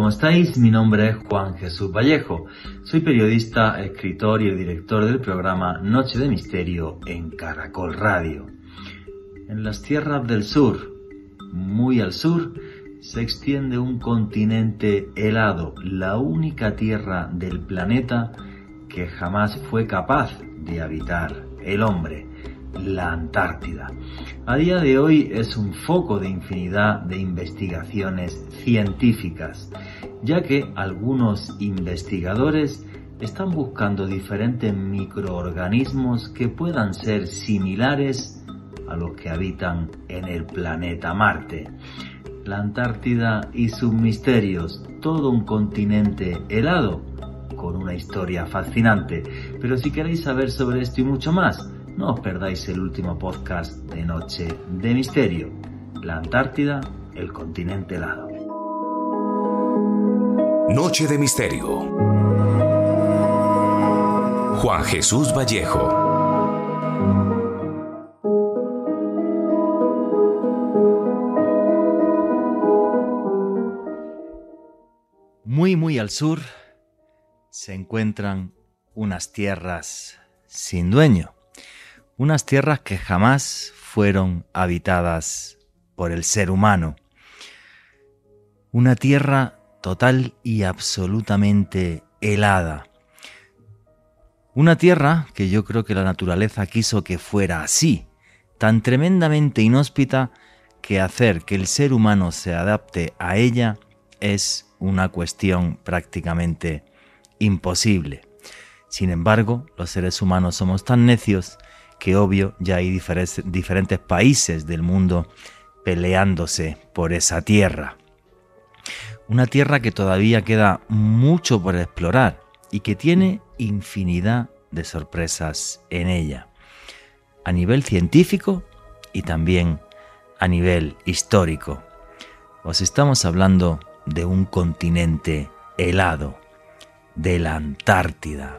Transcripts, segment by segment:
¿cómo estáis? Mi nombre es Juan Jesús Vallejo. Soy periodista, escritor y el director del programa Noche de Misterio en Caracol Radio. En las tierras del sur, muy al sur, se extiende un continente helado, la única tierra del planeta que jamás fue capaz de habitar el hombre, la Antártida. A día de hoy es un foco de infinidad de investigaciones científicas, ya que algunos investigadores están buscando diferentes microorganismos que puedan ser similares a los que habitan en el planeta Marte. La Antártida y sus misterios, todo un continente helado con una historia fascinante. Pero si queréis saber sobre esto y mucho más, no os perdáis el último podcast de Noche de Misterio, la Antártida, el continente helado. Noche de Misterio. Juan Jesús Vallejo. Muy, muy al sur se encuentran unas tierras sin dueño, unas tierras que jamás fueron habitadas por el ser humano, una tierra total y absolutamente helada, una tierra que yo creo que la naturaleza quiso que fuera así, tan tremendamente inhóspita que hacer que el ser humano se adapte a ella es una cuestión prácticamente imposible. Sin embargo, los seres humanos somos tan necios que obvio ya hay diferentes países del mundo peleándose por esa tierra. Una tierra que todavía queda mucho por explorar y que tiene infinidad de sorpresas en ella, a nivel científico y también a nivel histórico. Os estamos hablando de un continente helado, de la Antártida.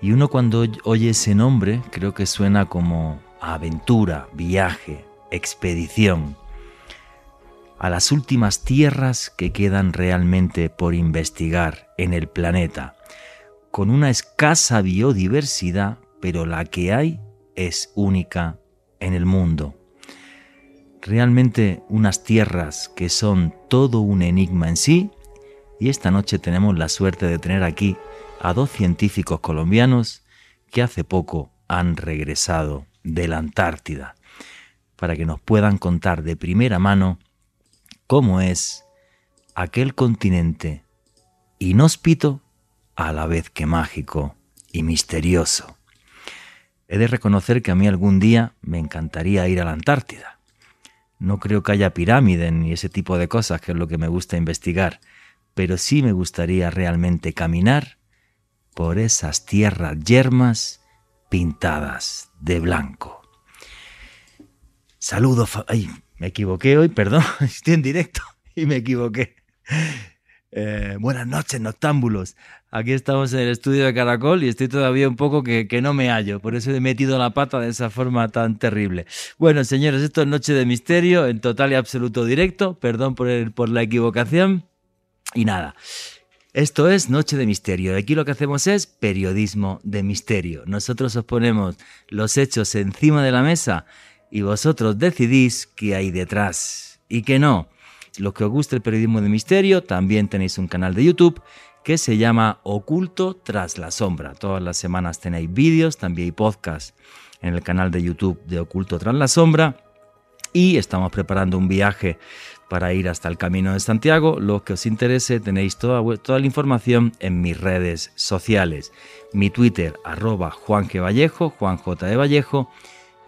Y uno cuando oye ese nombre creo que suena como aventura, viaje, expedición, a las últimas tierras que quedan realmente por investigar en el planeta, con una escasa biodiversidad, pero la que hay es única en el mundo. Realmente unas tierras que son todo un enigma en sí y esta noche tenemos la suerte de tener aquí a dos científicos colombianos que hace poco han regresado de la Antártida para que nos puedan contar de primera mano cómo es aquel continente inhóspito a la vez que mágico y misterioso. He de reconocer que a mí algún día me encantaría ir a la Antártida. No creo que haya pirámides ni ese tipo de cosas, que es lo que me gusta investigar, pero sí me gustaría realmente caminar por esas tierras yermas pintadas de blanco. Saludo. Ay, me equivoqué hoy, perdón, estoy en directo y me equivoqué. Eh, buenas noches, noctámbulos. Aquí estamos en el estudio de Caracol y estoy todavía un poco que, no me hallo, por eso he metido la pata de esa forma tan terrible. Bueno, señores, esto es Noche de Misterio en total y absoluto directo, perdón por, el, por la equivocación. Y nada, esto es Noche de Misterio. Aquí lo que hacemos es periodismo de misterio. Nosotros os ponemos los hechos encima de la mesa y vosotros decidís qué hay detrás y qué no. Lo que os gusta el periodismo de misterio, también tenéis un canal de YouTube que se llama Oculto tras la sombra. Todas las semanas tenéis vídeos, también hay podcast en el canal de YouTube de Oculto tras la sombra. Y estamos preparando un viaje para ir hasta el Camino de Santiago. Lo que os interese tenéis toda, toda la información en mis redes sociales. Mi Twitter arroba Vallejo, Juan J. de Vallejo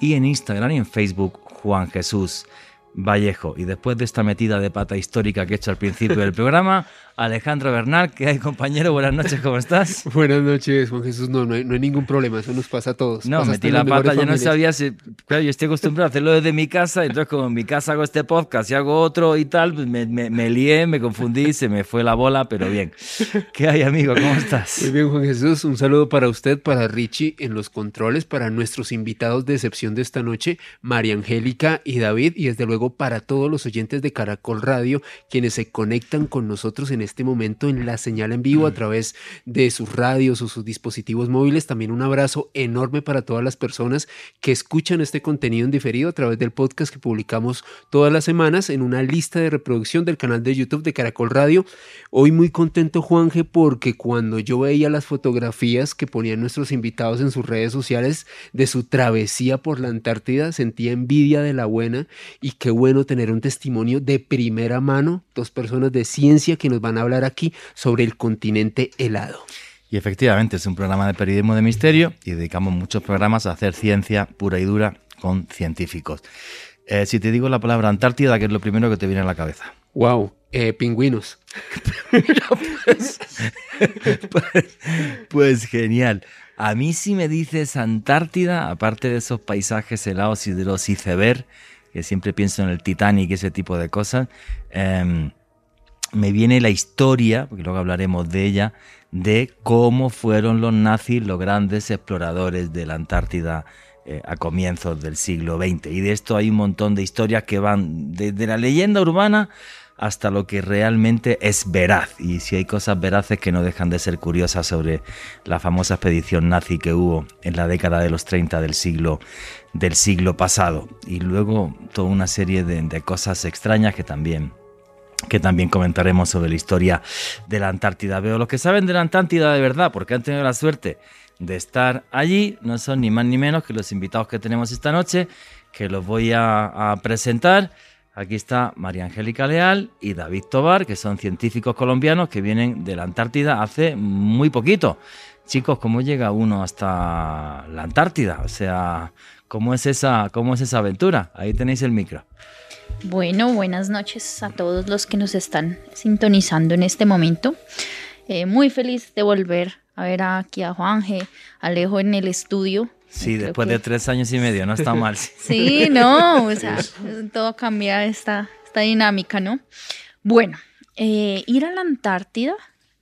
y en Instagram y en Facebook Juan Jesús Vallejo. Y después de esta metida de pata histórica que he hecho al principio del programa, Alejandro Bernal, que hay compañero, buenas noches, ¿cómo estás? Buenas noches, Juan Jesús, no, no hay, ningún problema, eso nos pasa a todos. No, metí la pata, yo no sabía si, claro, yo estoy acostumbrado a hacerlo desde mi casa, entonces como en mi casa hago este podcast y hago otro y tal, pues me, me, lié, me confundí, se me fue la bola, pero bien. ¿Qué hay, amigo? ¿Cómo estás? Muy bien, Juan Jesús, un saludo para usted, para Richie en los controles, para nuestros invitados de excepción de esta noche, María Angélica y David, y desde luego para todos los oyentes de Caracol Radio, quienes se conectan con nosotros en este momento en la señal en vivo a través de sus radios o sus dispositivos móviles. También un abrazo enorme para todas las personas que escuchan este contenido en diferido a través del podcast que publicamos todas las semanas en una lista de reproducción del canal de YouTube de Caracol Radio. Hoy muy contento, Juanje, porque cuando yo veía las fotografías que ponían nuestros invitados en sus redes sociales de su travesía por la Antártida, sentía envidia de la buena y qué bueno tener un testimonio de primera mano, dos personas de ciencia que nos van a hablar aquí sobre el continente helado. Y efectivamente es un programa de periodismo de misterio y dedicamos muchos programas a hacer ciencia pura y dura con científicos. Eh, si te digo la palabra Antártida, ¿qué es lo primero que te viene a la cabeza? Wow, eh, pingüinos. pues, pues, pues genial. A mí si me dices Antártida, aparte de esos paisajes helados y de los iceberg, que siempre pienso en el Titanic y ese tipo de cosas, em, me viene la historia, porque luego hablaremos de ella, de cómo fueron los nazis los grandes exploradores de la Antártida eh, a comienzos del siglo XX. Y de esto hay un montón de historias que van desde la leyenda urbana hasta lo que realmente es veraz. Y si hay cosas veraces que no dejan de ser curiosas sobre la famosa expedición nazi que hubo en la década de los 30 del siglo, del siglo pasado. Y luego toda una serie de, cosas extrañas que también que también comentaremos sobre la historia de la Antártida. Veo los que saben de la Antártida de verdad, porque han tenido la suerte de estar allí, no son ni más ni menos que los invitados que tenemos esta noche, que los voy a presentar. Aquí está María Angélica Leal y David Tobar, que son científicos colombianos que vienen de la Antártida hace muy poquito. Chicos, ¿cómo llega uno hasta la Antártida? O sea, ¿cómo es esa, cómo es esa aventura? Ahí tenéis el micro. Bueno, buenas noches a todos los que nos están sintonizando en este momento. Eh, muy feliz de volver a ver aquí a Juanje, Alejo en el estudio. Sí, después de tres años y medio, no está mal. sí, no, o sea, todo cambia esta, esta dinámica, ¿no? Bueno, eh, ir a la Antártida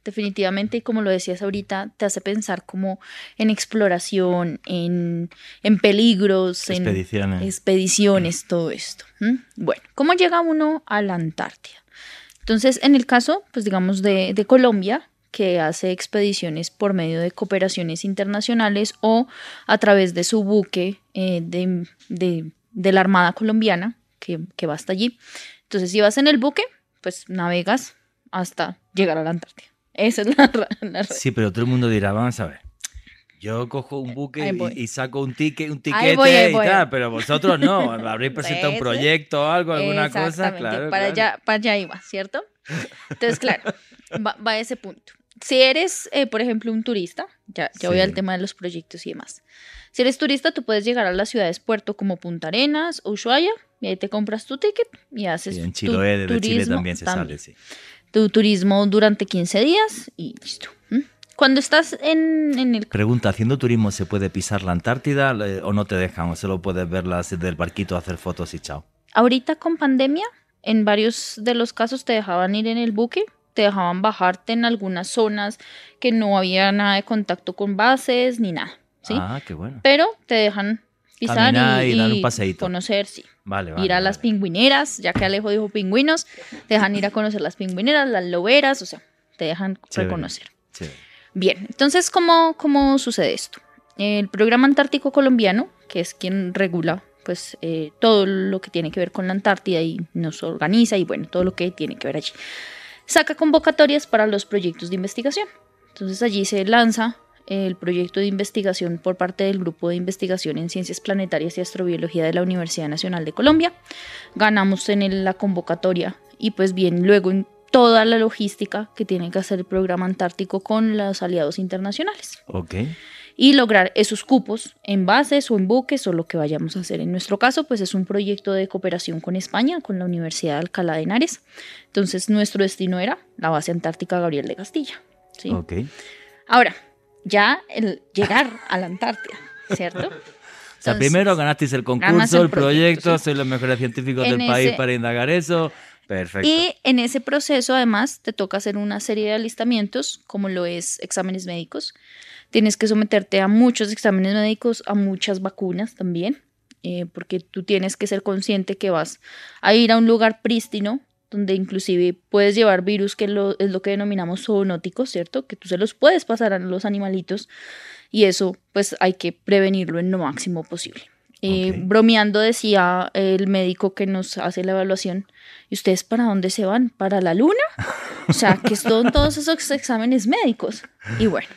definitivamente, como lo decías ahorita, te hace pensar como en exploración, en, en peligros, expediciones. en expediciones, todo esto. Bueno, ¿cómo llega uno a la Antártida? Entonces, en el caso, pues digamos, de, de Colombia, que hace expediciones por medio de cooperaciones internacionales o a través de su buque eh, de, la Armada colombiana que, va hasta allí. Entonces, si vas en el buque, pues navegas hasta llegar a la Antártida. Esa es la, Sí, pero todo el mundo dirá, vamos a ver. Yo cojo un buque y, saco un ticket, un tiquete y tal, pero vosotros no. Habréis presentado un proyecto o algo, alguna cosa, claro. Para, Allá, para allá iba, ¿cierto? Entonces, claro, va, va a ese punto si eres, eh, por ejemplo, un turista, ya, ya voy al tema de los proyectos y demás. Si eres turista, tú puedes llegar a las ciudades puerto como Punta Arenas o Ushuaia y ahí te compras tu ticket y haces. Sí, en Chiloé, tu Chile también se sale, sí. Tu turismo durante 15 días y listo. Cuando estás en, en, el... Pregunta, ¿haciendo turismo se puede pisar la Antártida o no te dejan? ¿O solo puedes verla desde el barquito, hacer fotos y chao? Ahorita con pandemia, en varios de los casos te dejaban ir en el buque te dejaban bajarte en algunas zonas que no había nada de contacto con bases ni nada. ¿sí? Ah, qué bueno. Pero te dejan pisar y, dar un paseíto. conocer, sí. Vale, vale, ir a las pingüineras, ya que Alejo dijo pingüinos, te dejan ir a conocer las pingüineras, las loberas, o sea, te dejan reconocer. Bien, entonces, ¿cómo, ¿cómo sucede esto? El programa antártico colombiano, que es quien regula pues eh, todo lo que tiene que ver con la Antártida y nos organiza y bueno, todo lo que tiene que ver allí saca convocatorias para los proyectos de investigación. Entonces allí se lanza el proyecto de investigación por parte del Grupo de Investigación en Ciencias Planetarias y Astrobiología de la Universidad Nacional de Colombia. Ganamos en la convocatoria y pues bien, luego en toda la logística que tiene que hacer el programa antártico con los aliados internacionales. Ok y lograr esos cupos en bases o en buques o lo que vayamos a hacer. En nuestro caso, pues es un proyecto de cooperación con España, con la Universidad de Alcalá de Henares. Entonces, nuestro destino era la base antártica Gabriel de Castilla. ¿sí? Ahora, ya el llegar a la Antártida, ¿cierto? o sea, primero ganasteis el concurso, el, proyecto, soy los mejores científicos del país para indagar eso. Perfecto. Y en ese proceso, además, te toca hacer una serie de alistamientos, como lo es exámenes médicos, Tienes que someterte a muchos exámenes médicos, a muchas vacunas también, eh, porque tú tienes que ser consciente que vas a ir a un lugar prístino donde inclusive puedes llevar virus que lo, es lo que denominamos zoonóticos, ¿cierto? Que tú se los puedes pasar a los animalitos y eso pues hay que prevenirlo en lo máximo posible. Eh, bromeando decía el médico que nos hace la evaluación, ¿y ustedes para dónde se van? ¿Para la luna? O sea, que son todos esos exámenes médicos. Y bueno,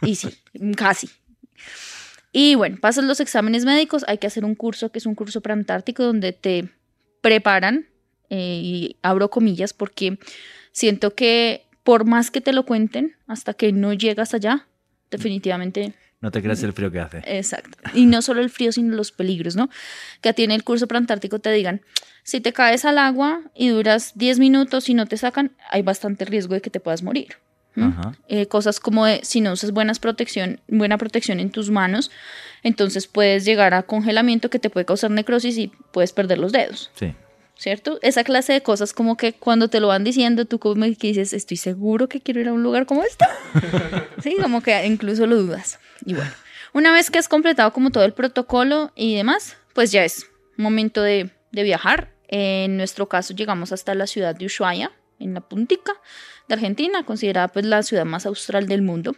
y sí, casi. Y bueno, pasas los exámenes médicos, hay que hacer un curso que es un curso preantártico donde te preparan, eh, y abro comillas porque siento que por más que te lo cuenten, hasta que no llegas allá, definitivamente no te crees el frío que hace. Exacto. Y no solo el frío, sino los peligros, ¿no? Que a ti en el curso preantártico te digan, si te caes al agua y duras 10 minutos y no te sacan, hay bastante riesgo de que te puedas morir. Eh, cosas como si no usas buenas protección, buena protección en tus manos, entonces puedes llegar a congelamiento que te puede causar necrosis y puedes perder los dedos. Sí. ¿Cierto? Esa clase de cosas como que cuando te lo van diciendo, tú como que dices, estoy seguro que quiero ir a un lugar como este. sí, como que incluso lo dudas. Y bueno, una vez que has completado como todo el protocolo y demás, pues ya es momento de, viajar. En nuestro caso llegamos hasta la ciudad de Ushuaia, en la puntica de Argentina, considerada pues la ciudad más austral del mundo.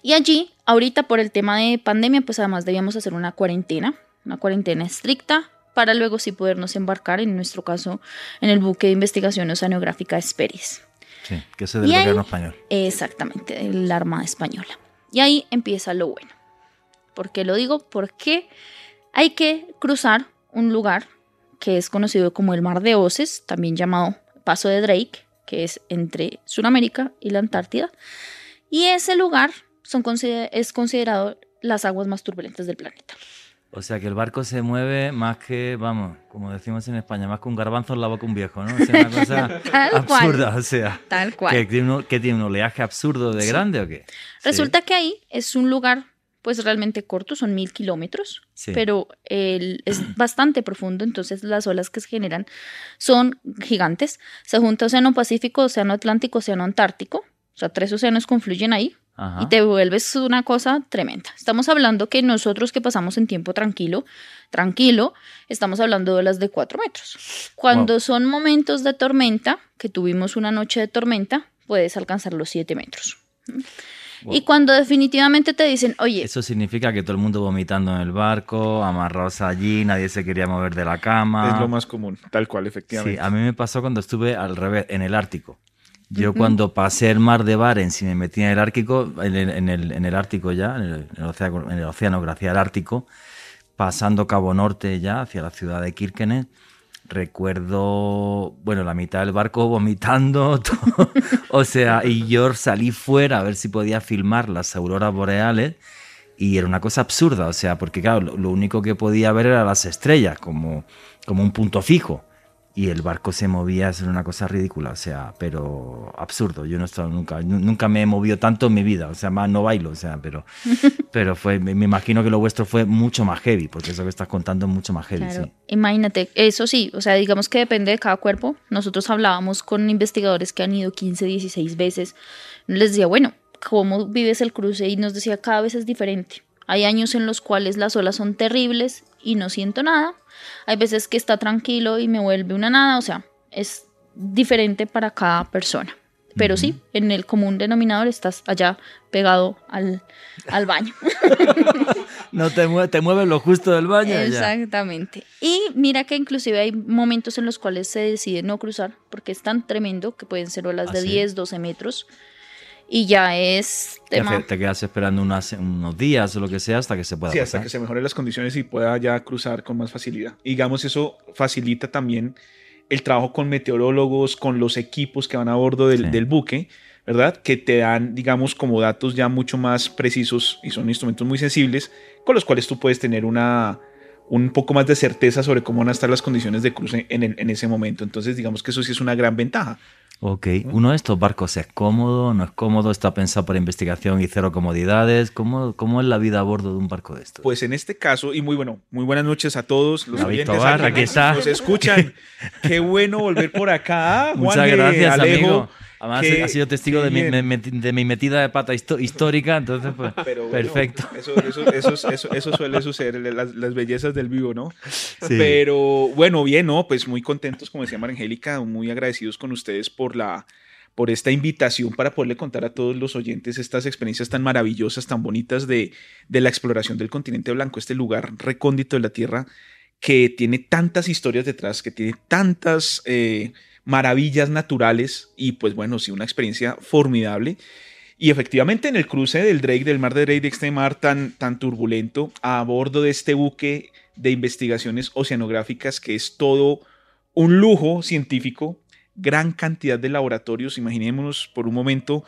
Y allí, ahorita por el tema de pandemia, pues además debíamos hacer una cuarentena, una cuarentena estricta, para luego sí podernos embarcar, en nuestro caso, en el buque de investigación oceanográfica Esperis. Sí, que es del gobierno español. Exactamente, de la Armada Española. Y ahí empieza lo bueno. ¿Por qué lo digo? Porque hay que cruzar un lugar que es conocido como el Mar de Oces, también llamado Paso de Drake, que es entre Sudamérica y la Antártida. Y ese lugar son, es considerado las aguas más turbulentas del planeta. O sea que el barco se mueve más que, vamos, como decimos en España, más que un garbanzo en la boca un viejo, ¿no? O sea, una cosa absurda, o sea. Tal cual. ¿Que tiene, tiene un oleaje absurdo de grande o qué? Resulta que ahí es un lugar, pues realmente corto, son mil kilómetros, pero el, es bastante profundo, entonces las olas que se generan son gigantes. Se junta Océano Pacífico, Océano Atlántico, Océano Antártico, o sea, tres océanos confluyen ahí y te vuelves una cosa tremenda. Estamos hablando que nosotros que pasamos en tiempo tranquilo, tranquilo, estamos hablando de las de cuatro metros. Cuando son momentos de tormenta, que tuvimos una noche de tormenta, puedes alcanzar los siete metros. Y cuando definitivamente te dicen, oye... Eso significa que todo el mundo vomitando en el barco, amarrados allí, nadie se quería mover de la cama. Es lo más común, tal cual, efectivamente. Sí, a mí me pasó cuando estuve al revés, en el Ártico. Yo cuando pasé el mar de Barents y me metí en el Ártico, en el, en el, Ártico ya, en el, océano, en el océano, gracias al Ártico, pasando Cabo Norte ya hacia la ciudad de Kirkenes, recuerdo, bueno, la mitad del barco vomitando, o sea, y yo salí fuera a ver si podía filmar las auroras boreales y era una cosa absurda, o sea, porque claro, lo, lo único que podía ver era las estrellas como, como un punto fijo y el barco se movía, es una cosa ridícula, o sea, pero absurdo. Yo no he estado nunca, nunca me he movido tanto en mi vida, o sea, más no bailo, o sea, pero, pero fue, me, imagino que lo vuestro fue mucho más heavy, porque eso que estás contando es mucho más heavy. Claro. Imagínate, eso sí, o sea, digamos que depende de cada cuerpo. Nosotros hablábamos con investigadores que han ido 15, 16 veces. Les decía, bueno, ¿cómo vives el cruce? Y nos decía, cada vez es diferente. Hay años en los cuales las olas son terribles y no siento nada. Hay veces que está tranquilo y me vuelve una nada. O sea, es diferente para cada persona. Pero sí, en el común denominador estás allá pegado al, baño. no te, mueve, te mueves lo justo del baño. Exactamente. Y mira que inclusive hay momentos en los cuales se decide no cruzar porque es tan tremendo que pueden ser olas de 10, ¿Ah, 12 metros y ya es tema. Te quedas esperando unos días o lo que sea hasta que se pueda. Sí, hasta que se mejoren las condiciones y pueda ya cruzar con más facilidad. digamos, eso facilita también el trabajo con meteorólogos, con los equipos que van a bordo del, del buque, ¿verdad? Que te dan, digamos, como datos ya mucho más precisos y son instrumentos muy sensibles con los cuales tú puedes tener una, un poco más de certeza sobre cómo van a estar las condiciones de cruce en, en ese momento. Entonces, digamos que eso sí es una gran ventaja. Ok, uno de estos barcos es cómodo, no es cómodo, está pensado para investigación y cero comodidades. ¿Cómo, cómo es la vida a bordo de un barco de estos? Pues en este caso, y muy bueno, muy buenas noches a todos los oyentes aquí está. nos escuchan. Qué bueno volver por acá. Muchas gracias, amigo. Además, ha sido testigo de mi, metida de pata histórica, entonces, pues, perfecto. Eso, suele suceder, las, bellezas del vivo, ¿no? Pero bueno, bien, ¿no? Pues muy contentos, como decía Marangélica, muy agradecidos con ustedes por la por esta invitación para poderle contar a todos los oyentes estas experiencias tan maravillosas, tan bonitas de, de la exploración del continente blanco, este lugar recóndito de la Tierra que tiene tantas historias detrás, que tiene tantas eh, maravillas naturales y pues bueno, sí, una experiencia formidable. Y efectivamente en el cruce del Drake, del mar de Drake, de este mar tan, tan turbulento, a bordo de este buque de investigaciones oceanográficas que es todo un lujo científico, gran cantidad de laboratorios, imaginémonos por un momento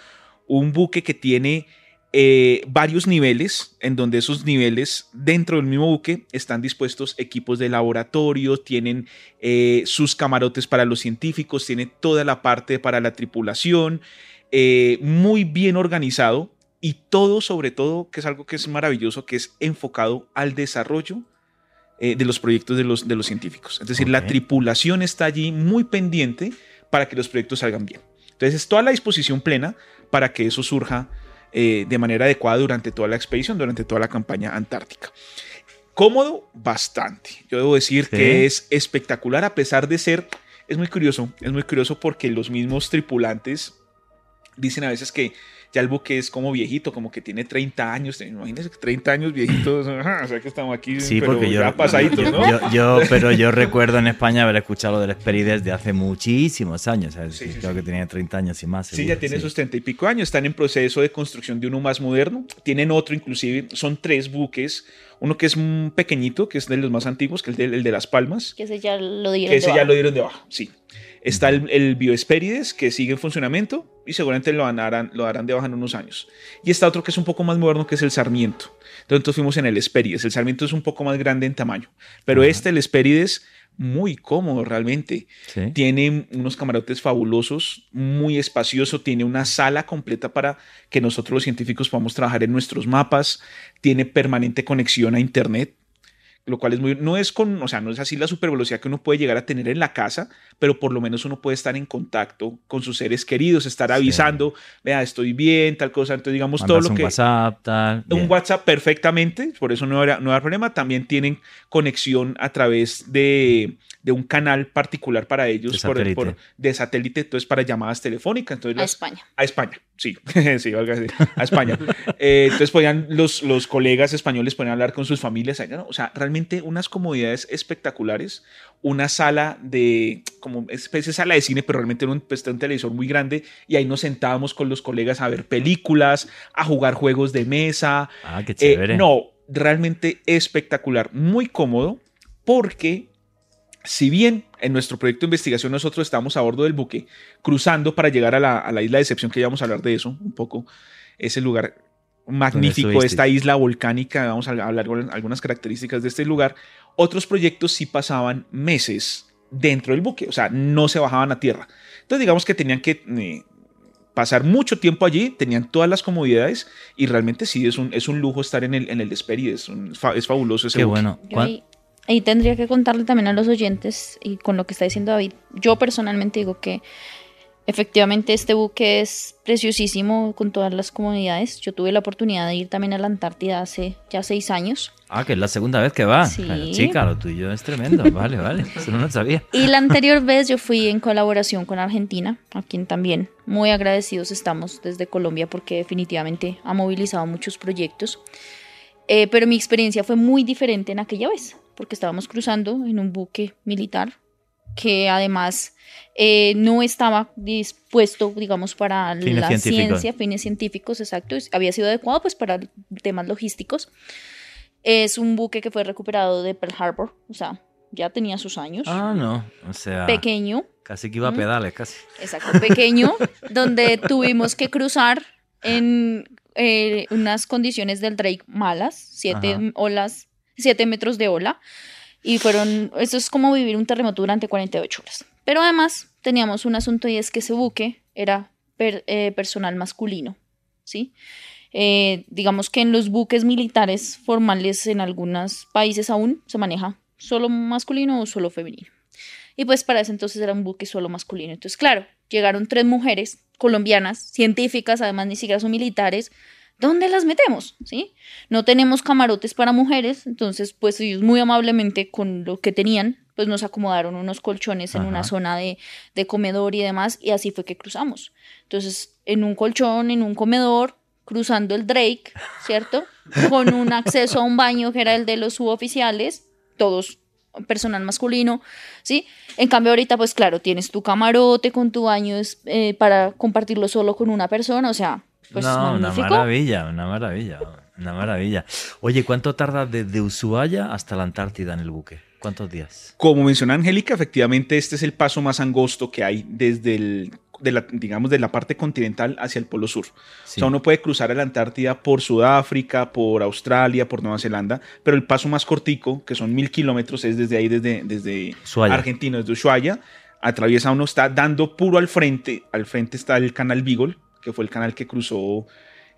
un buque que tiene eh, varios niveles, en donde esos niveles dentro del mismo buque están dispuestos equipos de laboratorio, tienen eh, sus camarotes para los científicos, tiene toda la parte para la tripulación, eh, muy bien organizado y todo sobre todo, que es algo que es maravilloso, que es enfocado al desarrollo de los proyectos de los, de los científicos. Es decir, la tripulación está allí muy pendiente para que los proyectos salgan bien. Entonces, es toda la disposición plena para que eso surja eh, de manera adecuada durante toda la expedición, durante toda la campaña antártica. Cómodo, bastante. Yo debo decir que es espectacular a pesar de ser, es muy curioso, es muy curioso porque los mismos tripulantes dicen a veces que ya el buque es como viejito, como que tiene 30 años. Imagínense que 30 años viejitos, o sea que estamos aquí sí, porque yo, ya pasaditos, ¿no? Yo, pero yo recuerdo en España haber escuchado lo del Esperides de hace muchísimos años. creo que tenía 30 años y más. Sí, ya tiene sus 30 y pico años. Están en proceso de construcción de uno más moderno. Tienen otro, inclusive, son tres buques. Uno que es un pequeñito, que es de los más antiguos, que es el de, Las Palmas. Que ese ya lo dieron que ese ya lo dieron de baja, sí. Está el, el Bioesperides, que sigue en funcionamiento y seguramente lo harán, lo harán de baja en unos años. Y está otro que es un poco más moderno, que es el Sarmiento. Entonces fuimos en el Esperides. El Sarmiento es un poco más grande en tamaño, pero este, el Esperides, muy cómodo realmente. Tiene unos camarotes fabulosos, muy espacioso, tiene una sala completa para que nosotros los científicos podamos trabajar en nuestros mapas, tiene permanente conexión a Internet lo cual es muy, no es con, o sea, no es así la supervelocidad que uno puede llegar a tener en la casa, pero por lo menos uno puede estar en contacto con sus seres queridos, estar avisando, vea, estoy bien, tal cosa, entonces digamos todo lo un que... WhatsApp, tal. Un WhatsApp perfectamente, por eso no era, no era problema, también tienen conexión a través de, de un canal particular para ellos de por, satélite. Por, de satélite, entonces para llamadas telefónicas. Entonces a España. A España, sí, sí, a España. Eh, entonces podían los, los colegas españoles podían hablar con sus familias allá, O sea, realmente unas comodidades espectaculares, una sala de, como especie de sala de cine, pero realmente un, pues, un televisor muy grande y ahí nos sentábamos con los colegas a ver películas, a jugar juegos de mesa. Ah, qué chévere. Eh, no, realmente espectacular, muy cómodo porque si bien en nuestro proyecto de investigación nosotros estamos a bordo del buque, cruzando para llegar a la, isla de excepción, que ya vamos a hablar de eso un poco, ese lugar magnífico, esta isla volcánica, vamos a hablar de algunas características de este lugar, otros proyectos sí pasaban meses dentro del buque, o sea, no se bajaban a tierra. Entonces digamos que tenían que eh, pasar mucho tiempo allí, tenían todas las comodidades y realmente sí es un, es un lujo estar en el, en el Desperi, es, es, fabuloso ese Qué bueno. Ahí tendría que contarle también a los oyentes y con lo que está diciendo David. Yo personalmente digo que efectivamente este buque es preciosísimo con todas las comodidades. Yo tuve la oportunidad de ir también a la Antártida hace ya seis años. Ah, que es la segunda vez que va. Sí, Chica, lo tuyo es tremendo. Vale, vale. Eso no lo sabía. Y la anterior vez yo fui en colaboración con Argentina, a quien también muy agradecidos estamos desde Colombia porque definitivamente ha movilizado muchos proyectos. Eh, pero mi experiencia fue muy diferente en aquella vez porque estábamos cruzando en un buque militar que además eh, no estaba dispuesto, digamos, para la ciencia, fines científicos, exacto, había sido adecuado pues para temas logísticos. Es un buque que fue recuperado de Pearl Harbor, o sea, ya tenía sus años. Ah, no, o sea. Pequeño. Casi que iba a pedales, casi. Exacto, pequeño, donde tuvimos que cruzar en eh, unas condiciones del Drake malas, siete olas 7 metros de ola. Y fueron, eso es como vivir un terremoto durante 48 horas. Pero además teníamos un asunto y es que ese buque era eh, personal masculino, ¿sí? Eh, digamos que en los buques militares formales en algunos países aún se maneja solo masculino o solo femenino. Y pues para ese entonces era un buque solo masculino. Entonces, claro, llegaron tres mujeres colombianas, científicas, además ni siquiera son militares, ¿dónde las metemos? ¿Sí? No tenemos camarotes para mujeres, entonces pues ellos muy amablemente con lo que tenían, pues nos acomodaron unos colchones en una zona de, de comedor y demás, y así fue que cruzamos. Entonces, en un colchón, en un comedor, cruzando el Drake, ¿cierto? Con un acceso a un baño que era el de los suboficiales, todos personal masculino, ¿sí? En cambio ahorita, pues claro, tienes tu camarote con tu baño eh, para compartirlo solo con una persona, o sea, pues no, una maravilla, una maravilla, una maravilla. Oye, ¿cuánto tarda desde Ushuaia hasta la Antártida en el buque? ¿Cuántos días? Como menciona Angélica, efectivamente este es el paso más angosto que hay desde el de la, digamos, de la parte continental hacia el Polo Sur. O sea, uno puede cruzar a la Antártida por Sudáfrica, por Australia, por Nueva Zelanda, pero el paso más cortico, que son mil kilómetros, es desde ahí, desde, desde Argentina, desde Ushuaia. Atraviesa uno, está dando puro al frente. Al frente está el canal Beagle, que fue el canal que cruzó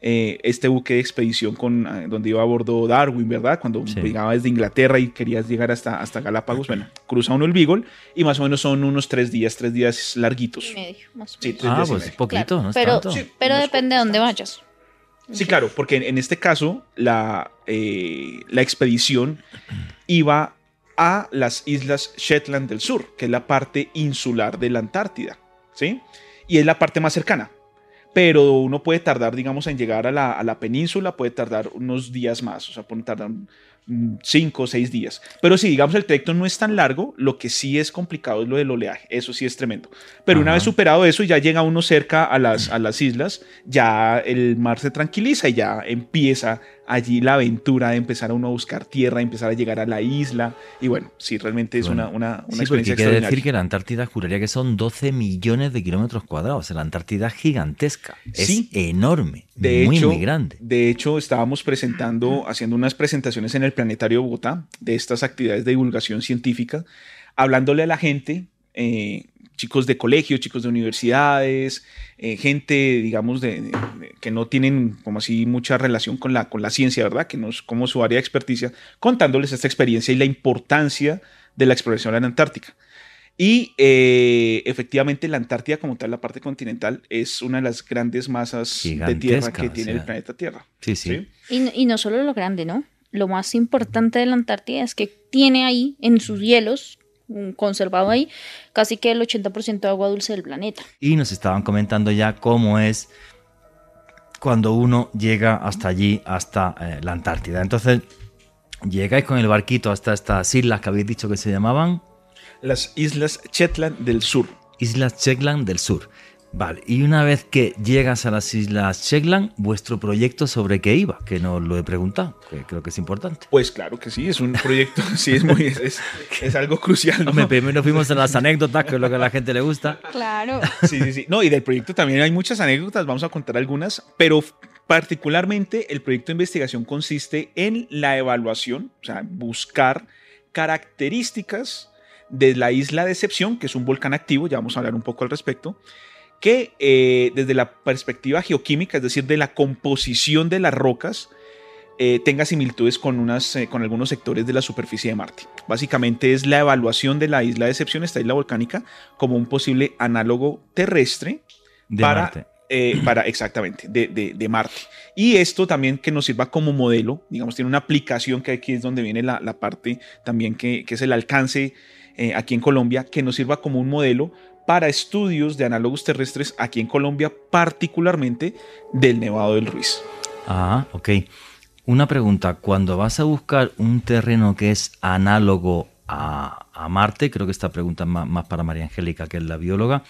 eh, este buque de expedición con, eh, donde iba a bordo Darwin, ¿verdad? Cuando llegaba desde Inglaterra y querías llegar hasta, hasta Galápagos, bueno, cruza uno el Beagle y más o menos son unos tres días, tres días larguitos. Y medio, más o menos. Sí, ah, pues poquito, no pero, tanto. pero depende de dónde vayas. Sí, claro, porque en, este caso la, eh, la expedición iba a las islas Shetland del Sur, que es la parte insular de la Antártida, ¿sí? Y es la parte más cercana pero uno puede tardar, digamos, en llegar a la, a la, península, puede tardar unos días más, o sea, puede tardar cinco o seis días. Pero si, digamos, el trayecto no es tan largo, lo que sí es complicado es lo del oleaje, eso sí es tremendo. Pero una vez superado eso y ya llega uno cerca a las, a las islas, ya el mar se tranquiliza y ya empieza allí la aventura de empezar a uno a buscar tierra, empezar a llegar a la isla. Y bueno, sí, realmente es una, una, una sí, experiencia quiere decir que la Antártida juraría que son 12 millones de kilómetros cuadrados. La Antártida es gigantesca. Es enorme. De muy, hecho, muy grande. De hecho, estábamos presentando, haciendo unas presentaciones en el Planetario Bogotá de estas actividades de divulgación científica, hablándole a la gente. Eh, chicos de colegios, chicos de universidades, eh, gente, digamos, de, que no tienen como así mucha relación con la, con la ciencia, ¿verdad? Que no es como su área de experticia, contándoles esta experiencia y la importancia de la exploración en la Antártica. Y eh, efectivamente la Antártida como tal, la parte continental, es una de las grandes masas de tierra que tiene el planeta Tierra. Sí, sí. Y, y no solo lo grande, ¿no? Lo más importante de la Antártida es que tiene ahí en sus hielos conservado ahí casi que el 80% de agua dulce del planeta. Y nos estaban comentando ya cómo es cuando uno llega hasta allí, hasta eh, la Antártida. Entonces, llegáis con el barquito hasta estas islas que habéis dicho que se llamaban. Las Islas Shetland del Sur. Islas Shetland del Sur. Vale, y una vez que llegas a las Islas Shetland, vuestro proyecto sobre qué iba, que no lo he preguntado, que creo que es importante. Pues claro que sí, es un proyecto, sí, es muy, es, algo crucial. ¿no? primero fuimos a las anécdotas, que es lo que a la gente le gusta. Claro. Sí, sí, sí. No, y del proyecto también hay muchas anécdotas, vamos a contar algunas, pero particularmente el proyecto de investigación consiste en la evaluación, o sea, buscar características de la isla de Excepción, que es un volcán activo, ya vamos a hablar un poco al respecto, que eh, desde la perspectiva geoquímica, es decir, de la composición de las rocas, eh, tenga similitudes con, unas, eh, con algunos sectores de la superficie de Marte. Básicamente es la evaluación de la isla de excepción, esta isla volcánica, como un posible análogo terrestre para, para, exactamente, de, de, Marte. Y esto también que nos sirva como modelo, digamos, tiene una aplicación que aquí es donde viene la, la parte también que, que es el alcance aquí en Colombia, que nos sirva como un modelo para estudios de análogos terrestres aquí en Colombia, particularmente del Nevado del Ruiz. Ah, ok. Una pregunta, cuando vas a buscar un terreno que es análogo a, Marte, creo que esta pregunta es más, para María Angélica, que es la bióloga,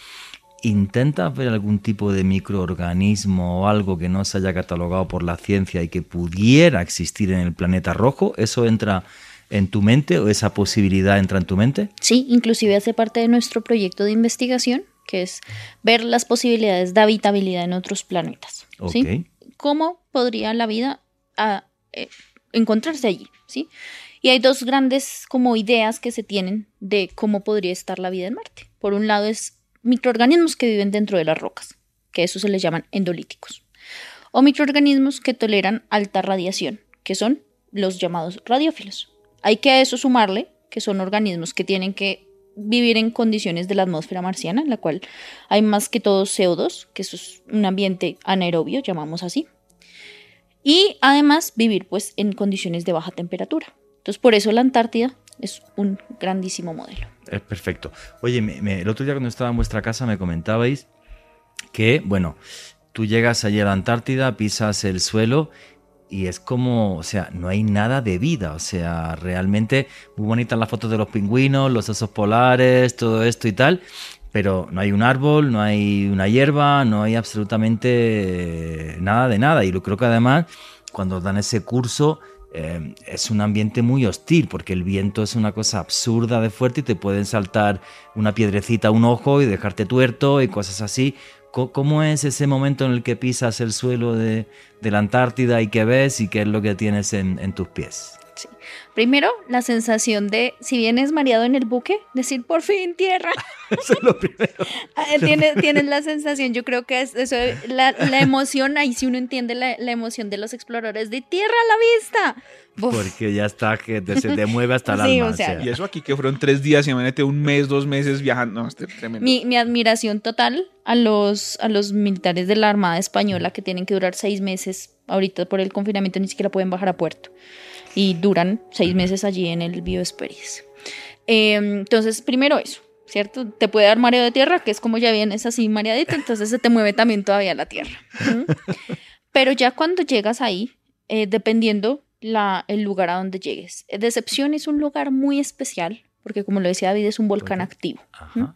¿intentas ver algún tipo de microorganismo o algo que no se haya catalogado por la ciencia y que pudiera existir en el planeta rojo? ¿Eso entra en tu mente o esa posibilidad entra en tu mente? Sí, inclusive hace parte de nuestro proyecto de investigación, que es ver las posibilidades de habitabilidad en otros planetas. ¿sí? ¿Cómo podría la vida ah, eh, encontrarse allí? ¿sí? Y hay dos grandes como ideas que se tienen de cómo podría estar la vida en Marte. Por un lado es microorganismos que viven dentro de las rocas, que eso se les llaman endolíticos, o microorganismos que toleran alta radiación, que son los llamados radiófilos. Hay que a eso sumarle que son organismos que tienen que vivir en condiciones de la atmósfera marciana, en la cual hay más que todo CO2, que es un ambiente anaerobio, llamamos así. Y además vivir pues en condiciones de baja temperatura. Entonces por eso la Antártida es un grandísimo modelo. Es perfecto. Oye, el otro día cuando estaba en vuestra casa me comentabais que, bueno, tú llegas allí a la Antártida, pisas el suelo y es como, o sea, no hay nada de vida, o sea, realmente muy bonitas las fotos de los pingüinos, los osos polares, todo esto y tal, pero no hay un árbol, no hay una hierba, no hay absolutamente nada de nada. Y creo que además, cuando dan ese curso, eh, es un ambiente muy hostil, porque el viento es una cosa absurda de fuerte y te pueden saltar una piedrecita a un ojo y dejarte tuerto y cosas así. ¿Cómo es ese momento en el que pisas el suelo de, la Antártida y qué ves y qué es lo que tienes en, tus pies? Primero, la sensación de, si vienes mareado en el buque, decir por fin tierra. eso es lo primero. Ah, tienes, la sensación, yo creo que es eso, la, emoción, ahí sí uno entiende la, emoción de los exploradores de tierra a la vista. Porque ya está, que se te mueve hasta el alma. Y eso aquí que fueron tres días, imagínate un mes, dos meses viajando. No, tremendo. Mi, mi, admiración total a los, a los militares de la Armada Española que tienen que durar seis meses. Ahorita por el confinamiento ni siquiera pueden bajar a puerto. Y duran seis meses allí en el Bioesperides. Eh, entonces, primero eso. ¿cierto? Te puede dar mareo de tierra, que es como ya vienes así mareadito, entonces se te mueve también todavía la tierra. Pero ya cuando llegas ahí, eh, dependiendo la, el lugar a donde llegues. Eh, Decepción es un lugar muy especial, porque como lo decía David, es un volcán activo. O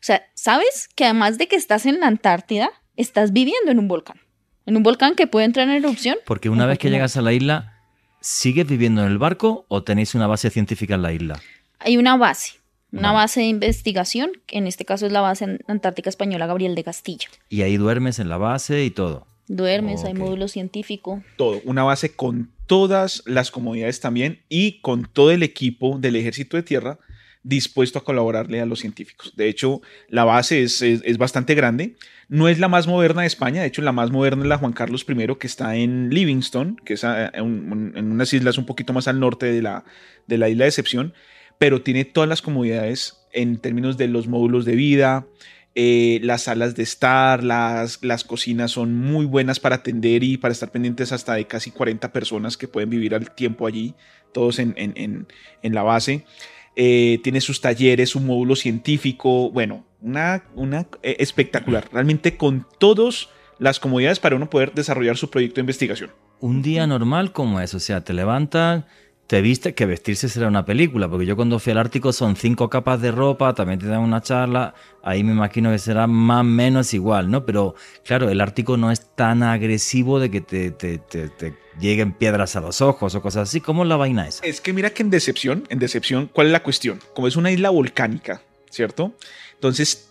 sea, sabes que además de que estás en la Antártida, estás viviendo en un volcán. En un volcán que puede entrar en erupción. Porque una vez que llegas a la isla, ¿sigues viviendo en el barco o tenéis una base científica en la isla? Hay una base, una base de investigación, que en este caso es la base Antártica Española Gabriel de Castilla. Y ahí duermes en la base y todo. Duermes, hay módulo científico. Todo, una base con todas las comodidades también y con todo el equipo del Ejército de Tierra dispuesto a colaborarle a los científicos. De hecho, la base es, bastante grande. No es la más moderna de España, de hecho la más moderna es la Juan Carlos I, que está en Livingston, que es en unas islas un poquito más al norte de la, de la isla de Excepción, pero tiene todas las comodidades en términos de los módulos de vida, eh, las salas de estar, las, las cocinas son muy buenas para atender y para estar pendientes hasta de casi 40 personas que pueden vivir al tiempo allí, todos en, en, en, la base. Eh, tiene sus talleres, su módulo científico, bueno, una, una eh, espectacular, realmente con todas las comodidades para uno poder desarrollar su proyecto de investigación. Un día normal como es, o sea, te levantan, te viste que vestirse será una película, porque yo cuando fui al Ártico son cinco capas de ropa, también te dan una charla, ahí me imagino que será más o menos igual, ¿no? Pero claro, el Ártico no es tan agresivo de que te, te, te, lleguen piedras a los ojos o cosas así. ¿Cómo es la vaina esa? Es que mira que en Decepción, en Decepción, ¿cuál es la cuestión? Como es una isla volcánica, ¿cierto? Entonces,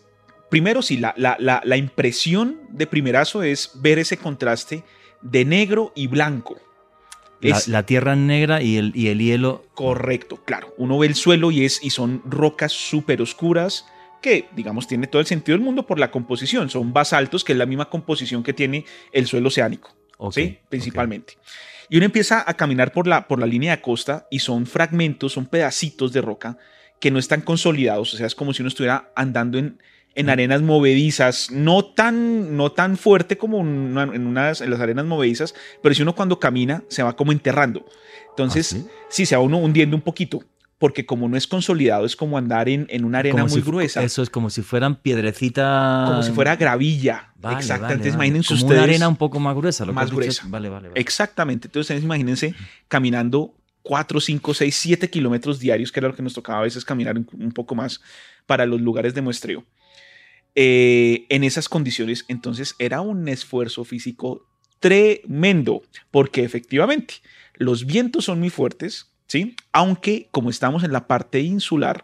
primero sí, la, la, la, la impresión de primerazo es ver ese contraste de negro y blanco. La, tierra negra y el, y el hielo. Correcto, claro. Uno ve el suelo y, es, y son rocas súper oscuras que, digamos, tiene todo el sentido del mundo por la composición. Son basaltos, que es la misma composición que tiene el suelo oceánico, ¿sí? Principalmente. Y uno empieza a caminar por la, por la línea de costa y son fragmentos, son pedacitos de roca que no están consolidados. O sea, es como si uno estuviera andando en, en arenas movedizas, no tan, no tan fuerte como en, unas, en las arenas movedizas, pero si uno cuando camina se va como enterrando. Entonces, ¿Ah, sí? se va uno hundiendo un poquito, porque como no es consolidado, es como andar en, en una arena muy gruesa. Eso es como si fueran piedrecitas. Como si fuera gravilla. Exactamente. imagínense como ustedes. Una arena un poco más gruesa. Lo más gruesa. vale, vale, Exactamente. Entonces, imagínense caminando 4, 5, 6, 7 kilómetros diarios, que era lo que nos tocaba a veces caminar un poco más para los lugares de muestreo. Eh, en esas condiciones, entonces era un esfuerzo físico tremendo, porque efectivamente los vientos son muy fuertes, ¿sí? Aunque como estamos en la parte insular,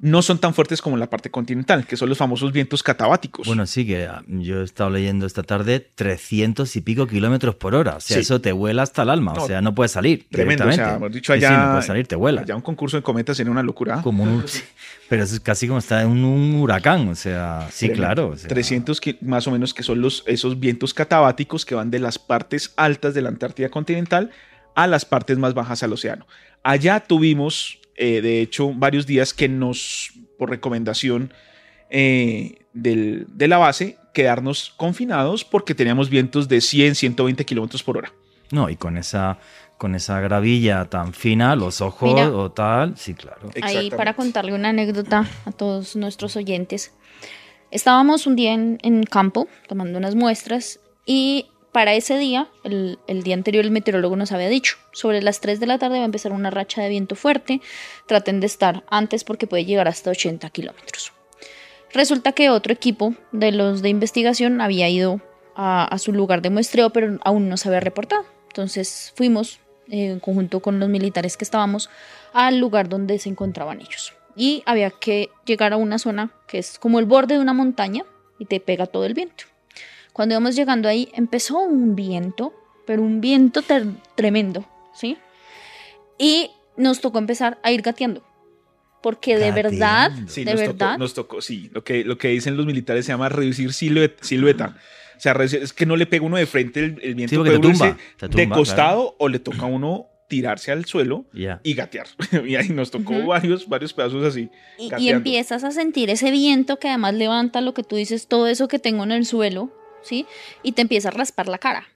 no son tan fuertes como en la parte continental, que son los famosos vientos catabáticos. Bueno, sí, que ah, yo he estado leyendo esta tarde 300 y pico kilómetros por hora. O sea, eso te vuela hasta el alma. o sea, no puedes salir. Tremendo. O sea, hemos dicho allá. no puedes salir, te vuela. Ya un concurso de cometas sería una locura. Como un, pero es casi como estar en un, huracán. O sea, sí, claro. 300 más o menos que son los, esos vientos catabáticos que van de las partes altas de la Antártida continental a las partes más bajas al océano. Allá tuvimos eh, de hecho, varios días que nos, por recomendación eh, del, de la base, quedarnos confinados porque teníamos vientos de 100, 120 kilómetros por hora. No, y con esa, con esa gravilla tan fina, los ojos o tal, sí, claro. Ahí para contarle una anécdota a todos nuestros oyentes. Estábamos un día en, en campo tomando unas muestras y para ese día, el, día anterior el meteorólogo nos había dicho, sobre las 3 de la tarde va a empezar una racha de viento fuerte, traten de estar antes porque puede llegar hasta 80 kilómetros. Resulta que otro equipo de los de investigación había ido a, su lugar de muestreo, pero aún no se había reportado. Entonces fuimos, eh, en conjunto con los militares que estábamos, al lugar donde se encontraban ellos. Y había que llegar a una zona que es como el borde de una montaña y te pega todo el viento. Cuando íbamos llegando ahí, empezó un viento, pero un viento tremendo, ¿sí? Y nos tocó empezar a ir gateando. Porque de verdad, de verdad. nos tocó, sí. Lo que, lo que dicen los militares se llama reducir silueta. O sea, es que no le pega uno de frente el, viento de costado o le toca a uno tirarse al suelo y gatear. y ahí nos tocó varios, varios pedazos así. Y, y, empiezas a sentir ese viento que además levanta lo que tú dices, todo eso que tengo en el suelo, ¿sí? Y te empieza a raspar la cara.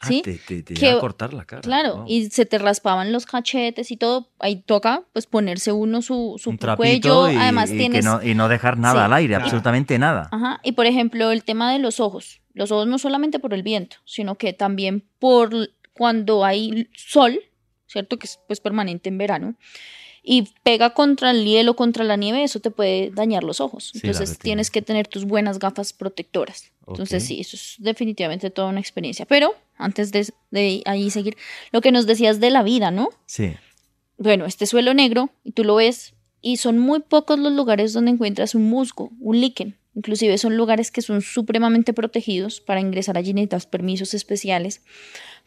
Ah, ¿sí? te, te, a cortar la cara. Claro, y se te raspaban los cachetes y todo. Ahí toca, pues, ponerse uno su, su cuello. Y, Además, tienes. No, y no dejar nada al aire, absolutamente nada. Ajá. Y por ejemplo, el tema de los ojos. Los ojos no solamente por el viento, sino que también por cuando hay sol, ¿cierto? Que es pues permanente en verano y pega contra el hielo, contra la nieve, eso te puede dañar los ojos. Entonces tienes que tener tus buenas gafas protectoras. Entonces sí, eso es definitivamente toda una experiencia. Pero antes de, de, ahí seguir, lo que nos decías de la vida, ¿no? Sí. Bueno, este suelo negro, y tú lo ves, y son muy pocos los lugares donde encuentras un musgo, un líquen. Inclusive son lugares que son supremamente protegidos. Para ingresar allí necesitas permisos especiales.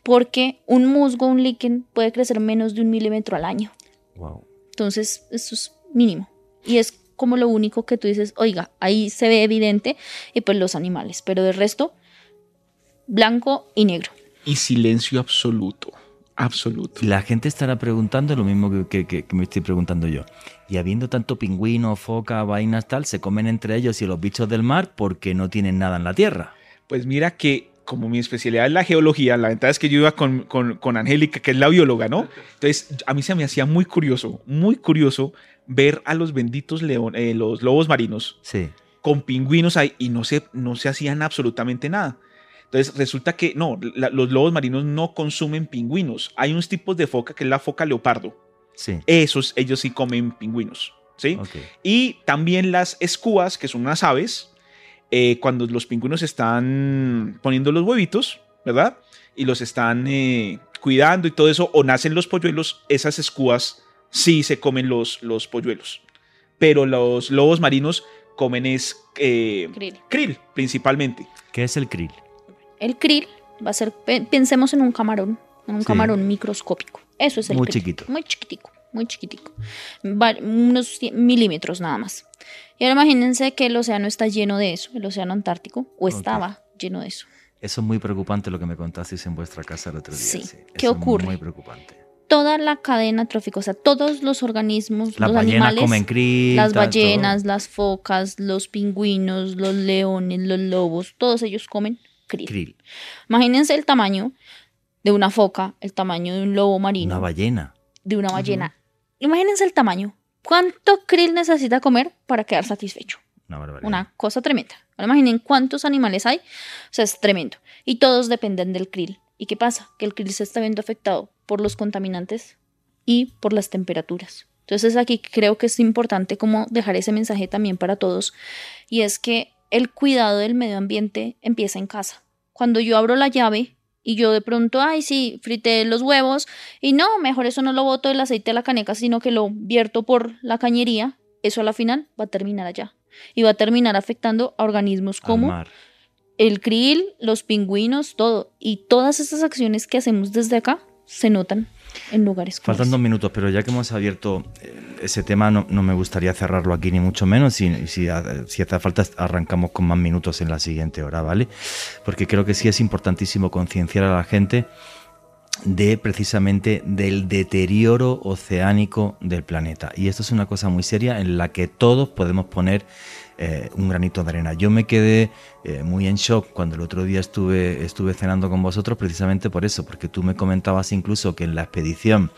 Porque un musgo, un líquen, puede crecer menos de un milímetro al año. Wow. Entonces, eso es mínimo. Y es como lo único que tú dices, oiga, ahí se ve evidente, y pues los animales, pero de resto, blanco y negro. Y silencio absoluto, absoluto. La gente estará preguntando lo mismo que, me estoy preguntando yo. Y habiendo tanto pingüino, foca, vainas, tal, se comen entre ellos y los bichos del mar porque no tienen nada en la tierra. Pues mira que como mi especialidad es la geología, la ventaja es que yo iba con, con, Angélica, que es la bióloga, ¿no? Entonces, a mí se me hacía muy curioso, muy curioso ver a los benditos león, eh, los lobos marinos sí. con pingüinos ahí y no se, no se hacían absolutamente nada. Entonces, resulta que no, los lobos marinos no consumen pingüinos. Hay unos tipos de foca que es la foca leopardo. Sí. Esos, ellos sí comen pingüinos. ¿sí? Y también las escúas, que son unas aves, eh, cuando los pingüinos están poniendo los huevitos, ¿verdad? Y los están eh, cuidando y todo eso, o nacen los polluelos, esas escúas sí se comen los, los polluelos. Pero los lobos marinos comen es eh, krill. principalmente. ¿Qué es el krill? El krill va a ser, pensemos en un camarón, en un camarón microscópico. Eso es el muy chiquito. Muy chiquitico, muy chiquitico. unos milímetros nada más. Y ahora imagínense que el océano está lleno de eso, el océano Antártico, o estaba lleno de eso. Eso es muy preocupante lo que me contasteis en vuestra casa el otro día. Sí. ¿Qué ocurre? muy preocupante. Toda la cadena trófica, o sea, todos los organismos, las los animales, comen krill, las ballenas, las focas, los pingüinos, los leones, los lobos, todos ellos comen krill. Imagínense el tamaño de una foca, el tamaño de un lobo marino. Una ballena. De una ballena. Imagínense el tamaño. ¿Cuánto krill necesita comer para quedar satisfecho? Una, cosa tremenda. Ahora imaginen cuántos animales hay. O sea, es tremendo. Y todos dependen del krill. ¿Y qué pasa? Que el krill se está viendo afectado por los contaminantes y por las temperaturas. Entonces aquí creo que es importante como dejar ese mensaje también para todos. Y es que el cuidado del medio ambiente empieza en casa. Cuando yo abro la llave y yo de pronto, ay, sí, frité los huevos y no, mejor eso no lo boto el aceite a la caneca, sino que lo vierto por la cañería, eso a la final va a terminar allá y va a terminar afectando a organismos como el krill, los pingüinos, todo. Y todas esas acciones que hacemos desde acá se notan en lugares como Faltan dos minutos, pero ya que hemos abierto eh, ese tema, no, me gustaría cerrarlo aquí ni mucho menos. Si, si hace falta, arrancamos con más minutos en la siguiente hora, ¿vale? Porque creo que sí es importantísimo concienciar a la gente de precisamente del deterioro oceánico del planeta. Y esto es una cosa muy seria en la que todos podemos poner eh, un granito de arena. Yo me quedé eh, muy en shock cuando el otro día estuve, estuve cenando con vosotros precisamente por eso, porque tú me comentabas incluso que en la expedición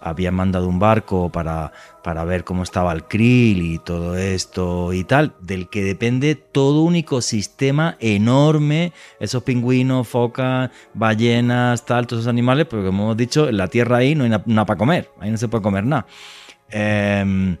habían mandado un barco para, para ver cómo estaba el krill y todo esto y tal, del que depende todo un ecosistema enorme, esos pingüinos, focas, ballenas, tal, todos esos animales, porque como hemos dicho, en la tierra ahí no hay nada para comer, ahí no se puede comer nada. Em,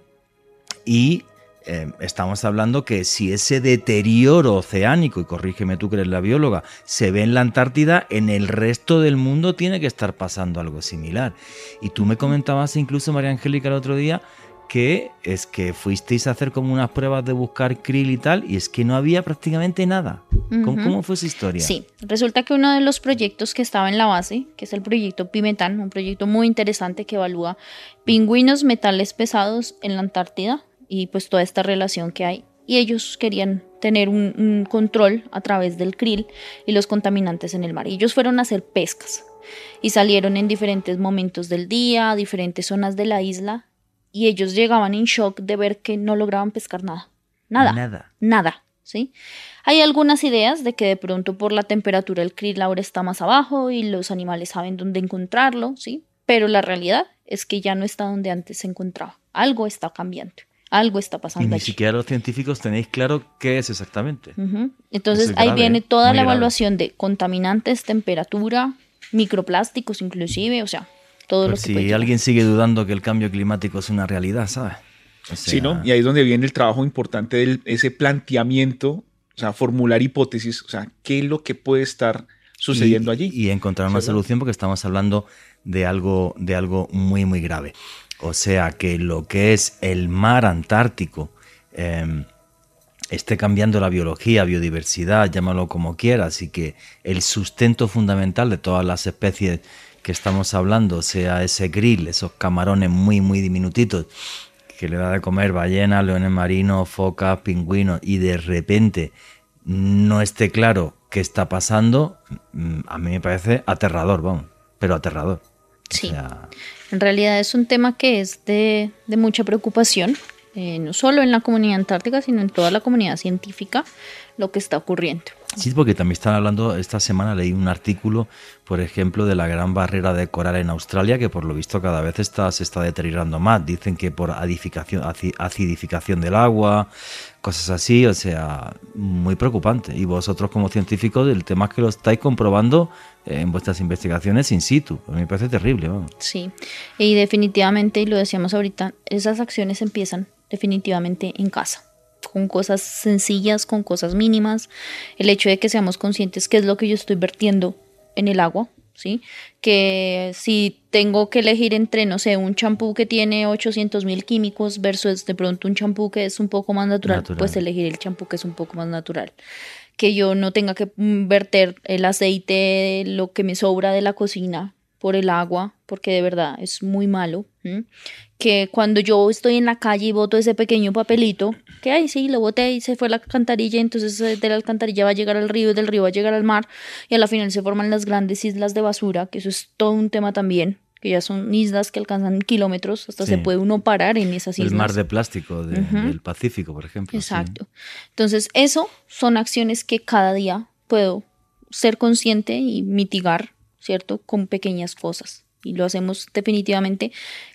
y Em, estamos hablando que si ese deterioro oceánico, y corrígeme tú que eres la bióloga, se ve en la Antártida, en el resto del mundo tiene que estar pasando algo similar. Y tú me comentabas incluso, María Angélica, el otro día, que es que fuisteis a hacer como unas pruebas de buscar krill y tal, y es que no había prácticamente nada. ¿Cómo, fue esa historia? Sí, resulta que uno de los proyectos que estaba en la base, que es el proyecto Pimetán, un proyecto muy interesante que evalúa pingüinos metales pesados en la Antártida, y pues toda esta relación que hay. Y ellos querían tener un, control a través del krill y los contaminantes en el mar. Y ellos fueron a hacer pescas y salieron en diferentes momentos del día, a diferentes zonas de la isla y ellos llegaban en shock de ver que no lograban pescar nada. Nada. Nada. Nada. ¿Sí? Hay algunas ideas de que de pronto por la temperatura el krill ahora está más abajo y los animales saben dónde encontrarlo, ¿sí? Pero la realidad es que ya no está donde antes se encontraba. Algo está cambiando. Algo está pasando. Y ni siquiera los científicos tenéis claro qué es exactamente. Entonces ahí viene toda la evaluación de contaminantes, temperatura, microplásticos inclusive, o sea, todo pues lo que... Si alguien sigue dudando que el cambio climático es una realidad, ¿sabes? sí, ¿no? Y ahí es donde viene el trabajo importante de ese planteamiento, o sea, formular hipótesis, o sea, qué es lo que puede estar sucediendo allí. Y encontrar una solución porque estamos hablando de algo, de algo muy, muy grave. O sea que lo que es el mar Antártico em, esté cambiando la biología, biodiversidad, llámalo como quieras, y que el sustento fundamental de todas las especies que estamos hablando sea ese grill, esos camarones muy, muy diminutitos que le da de comer ballenas, leones marinos, focas, pingüinos, y de repente no esté claro qué está pasando, mm, a mí me parece aterrador, vamos, pero aterrador. Sí. En realidad es un tema que es de, mucha preocupación, eh, no solo en la comunidad antártica, sino en toda la comunidad científica, lo que está ocurriendo. Sí, porque también están hablando, esta semana leí un artículo, por ejemplo, de la gran barrera de coral en Australia, que por lo visto cada vez está, se está deteriorando más. Dicen que por acidificación del agua, cosas así, o sea, muy preocupante. Y vosotros como científicos, el tema es que lo estáis comprobando en vuestras investigaciones in situ. A mí me parece terrible. Sí, y definitivamente, y lo decíamos ahorita, esas acciones empiezan definitivamente en casa con cosas sencillas, con cosas mínimas, el hecho de que seamos conscientes qué es lo que yo estoy vertiendo en el agua, ¿sí? Que si tengo que elegir entre, no sé, un champú que tiene 800 mil químicos versus de pronto un champú que es un poco más natural, pues elegir el champú que es un poco más natural. Que yo no tenga que verter el aceite, lo que me sobra de la cocina por el agua, porque de verdad es muy malo. Que cuando yo estoy en la calle y boto ese pequeño papelito, que ay, sí, lo boté y se fue a la alcantarilla, entonces eh, de la alcantarilla va a llegar al río y del río va a llegar al mar, y a la final se forman las grandes islas de basura, que eso es todo un tema también que ya son islas que alcanzan kilómetros, hasta se puede uno parar en esas islas. El mar de plástico del Pacífico, por ejemplo. Exacto. Entonces, eso son acciones que cada día puedo ser consciente y mitigar ¿cierto? Con pequeñas cosas. Y lo hacemos definitivamente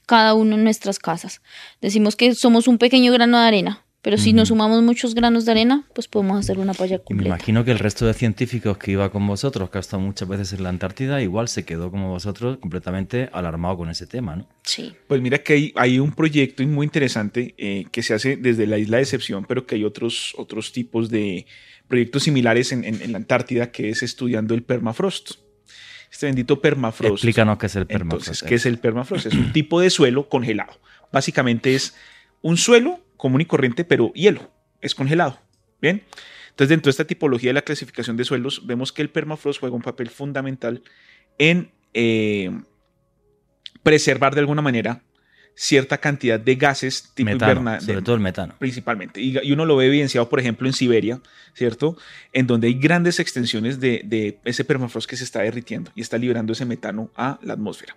cada uno en nuestras casas. Decimos que somos un pequeño grano de arena, pero si nos sumamos muchos granos de arena, pues podemos hacer una palla completa. me imagino que el resto de científicos que iba con vosotros, que ha estado muchas veces en la Antártida, igual se quedó como vosotros completamente alarmado con ese tema, ¿no? Sí. Pues mira que hay, hay un proyecto muy interesante eh, que se hace desde la isla de Excepción, pero que hay otros, otros tipos de proyectos similares en, en la Antártida, que es estudiando el permafrost este bendito permafrost. Explícanos qué es el permafrost. Entonces, ¿qué es el permafrost? Es un tipo de suelo congelado. Básicamente es un suelo común y corriente, pero hielo, es congelado. Bien. Entonces, dentro de esta tipología de la clasificación de suelos, vemos que el permafrost juega un papel fundamental en eh, preservar de alguna manera cierta cantidad de gases tipo invernadero. Sobre todo el metano. Principalmente. Y, uno lo ve evidenciado, por ejemplo, en Siberia, ¿cierto? En donde hay grandes extensiones de, de ese permafrost que se está derritiendo y está liberando ese metano a la atmósfera.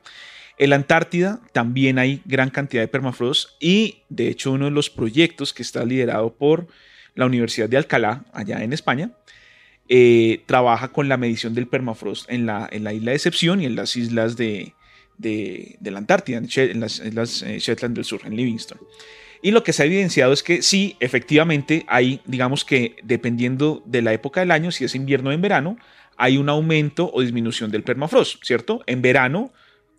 En la Antártida también hay gran cantidad de permafrost y de hecho uno de los proyectos que está liderado por la Universidad de Alcalá, allá en España, eh, trabaja con la medición del permafrost en la, en la isla de Excepción y en las islas de, de, la Antártida, en las islas eh, Shetland del Sur, en Livingston. Y lo que se ha evidenciado es que sí, efectivamente, hay, digamos que dependiendo de la época del año, si es invierno o en verano, hay un aumento o disminución del permafrost, ¿cierto? En verano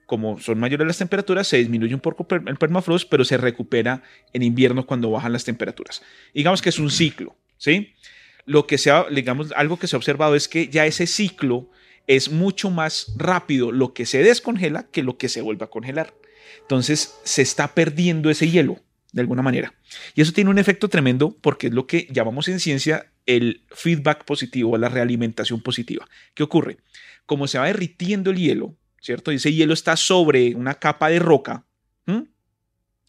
como son mayores las temperaturas, se disminuye un poco el permafrost, pero se recupera en invierno cuando bajan las temperaturas. Digamos que es un ciclo, ¿sí? Lo que se digamos, algo que se ha observado es que ya ese ciclo es mucho más rápido lo que se descongela que lo que se vuelve a congelar. Entonces se está perdiendo ese hielo de alguna manera. Y eso tiene un efecto tremendo porque es lo que llamamos en ciencia el feedback positivo la realimentación positiva. ¿Qué ocurre? Como se va derritiendo el hielo, ¿cierto? Ese hielo está sobre una capa de roca.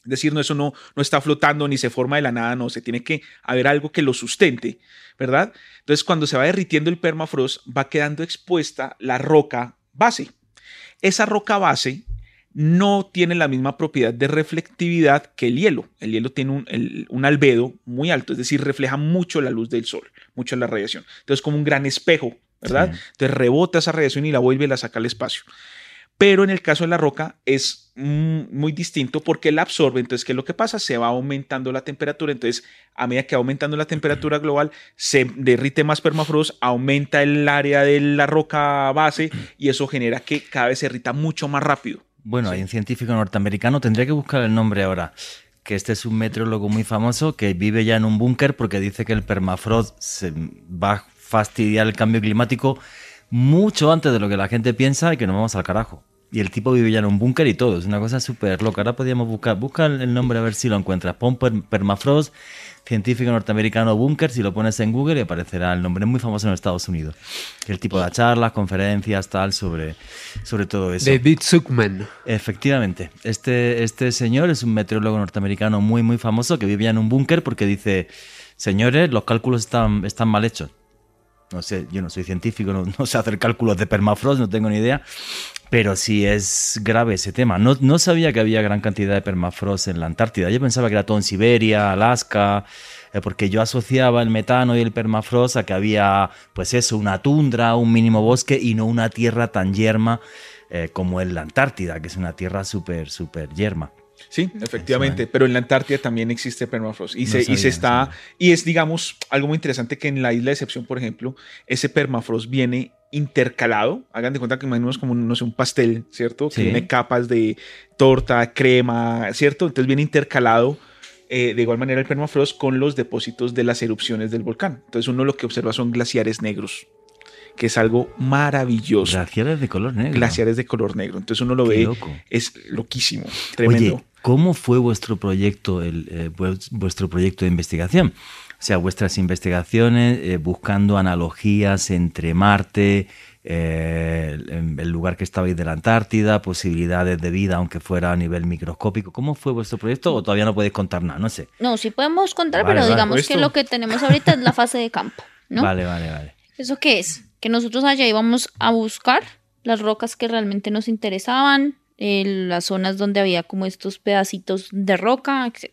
Es decir, no, eso no, no está flotando ni se forma de la nada, no, se tiene que haber algo que lo sustente, ¿verdad? Entonces, cuando se va derritiendo el permafrost, va quedando expuesta la roca base. Esa roca base no tiene la misma propiedad de reflectividad que el hielo. El hielo tiene un, un, albedo muy alto, es decir, refleja mucho la luz del sol, mucho la radiación. Entonces, como un gran espejo, ¿verdad? Entonces rebota esa radiación y la vuelve y la saca al espacio. Pero en el caso de la roca es muy distinto porque la absorbe. Entonces, ¿qué es lo que pasa? Se va aumentando la temperatura. Entonces, a medida que va aumentando la temperatura global, se derrite más permafrost, aumenta el área de la roca base y eso genera que cada vez se derrita mucho más rápido. Bueno, hay un científico norteamericano, tendría que buscar el nombre ahora, que este es un meteorólogo muy famoso que vive ya en un búnker porque dice que el permafrost se va a fastidiar el cambio climático mucho antes de lo que la gente piensa y que nos vamos al carajo. Y el tipo vive ya en un búnker y todo. Es una cosa súper loca. Ahora podríamos buscar. Busca el nombre a ver si lo encuentras. Pon Permafrost, científico norteamericano búnker. Si lo pones en Google y aparecerá el nombre. Es muy famoso en Estados Unidos. El tipo da charlas, conferencias, tal, sobre, sobre todo eso. David Zuckman. Efectivamente. Este, este señor es un meteorólogo norteamericano muy, muy famoso que vive ya en un búnker porque dice: Señores, los cálculos están, están mal hechos no sé, yo no soy científico, no, sé hacer cálculos de permafrost, no tengo ni idea, pero sí es grave ese tema. No, no sabía que había gran cantidad de permafrost en la Antártida. Yo pensaba que era todo en Siberia, Alaska, eh, porque yo asociaba el metano y el permafrost a que había, pues eso, una tundra, un mínimo bosque y no una tierra tan yerma eh, como en la Antártida, que es una tierra súper, súper yerma. Sí, efectivamente, pero en la Antártida también existe permafrost y, se, y se está, y es digamos algo muy interesante que en la isla de Excepción, por ejemplo, ese permafrost viene intercalado, hagan de cuenta que imaginemos como, no sé, un pastel, ¿cierto? Que tiene capas de torta, crema, ¿cierto? Entonces viene intercalado eh, de igual manera el permafrost con los depósitos de las erupciones del volcán. Entonces uno lo que observa son glaciares negros que es algo maravilloso. Glaciares de color negro. Glaciares de color negro. Entonces uno lo ve, es loquísimo, tremendo. ¿Cómo fue vuestro proyecto, el, eh, vuestro proyecto de investigación? O sea, vuestras investigaciones eh, buscando analogías entre Marte, eh, el lugar que estabais de la Antártida, posibilidades de vida, aunque fuera a nivel microscópico. ¿Cómo fue vuestro proyecto o todavía no podéis contar nada? No sé. No, sí podemos contar, pero digamos que lo que tenemos ahorita es la fase de campo, ¿no? Vale, vale, vale. ¿Eso qué es? Que nosotros allá íbamos a buscar las rocas que realmente nos interesaban, las zonas donde había como estos pedacitos de roca, etc.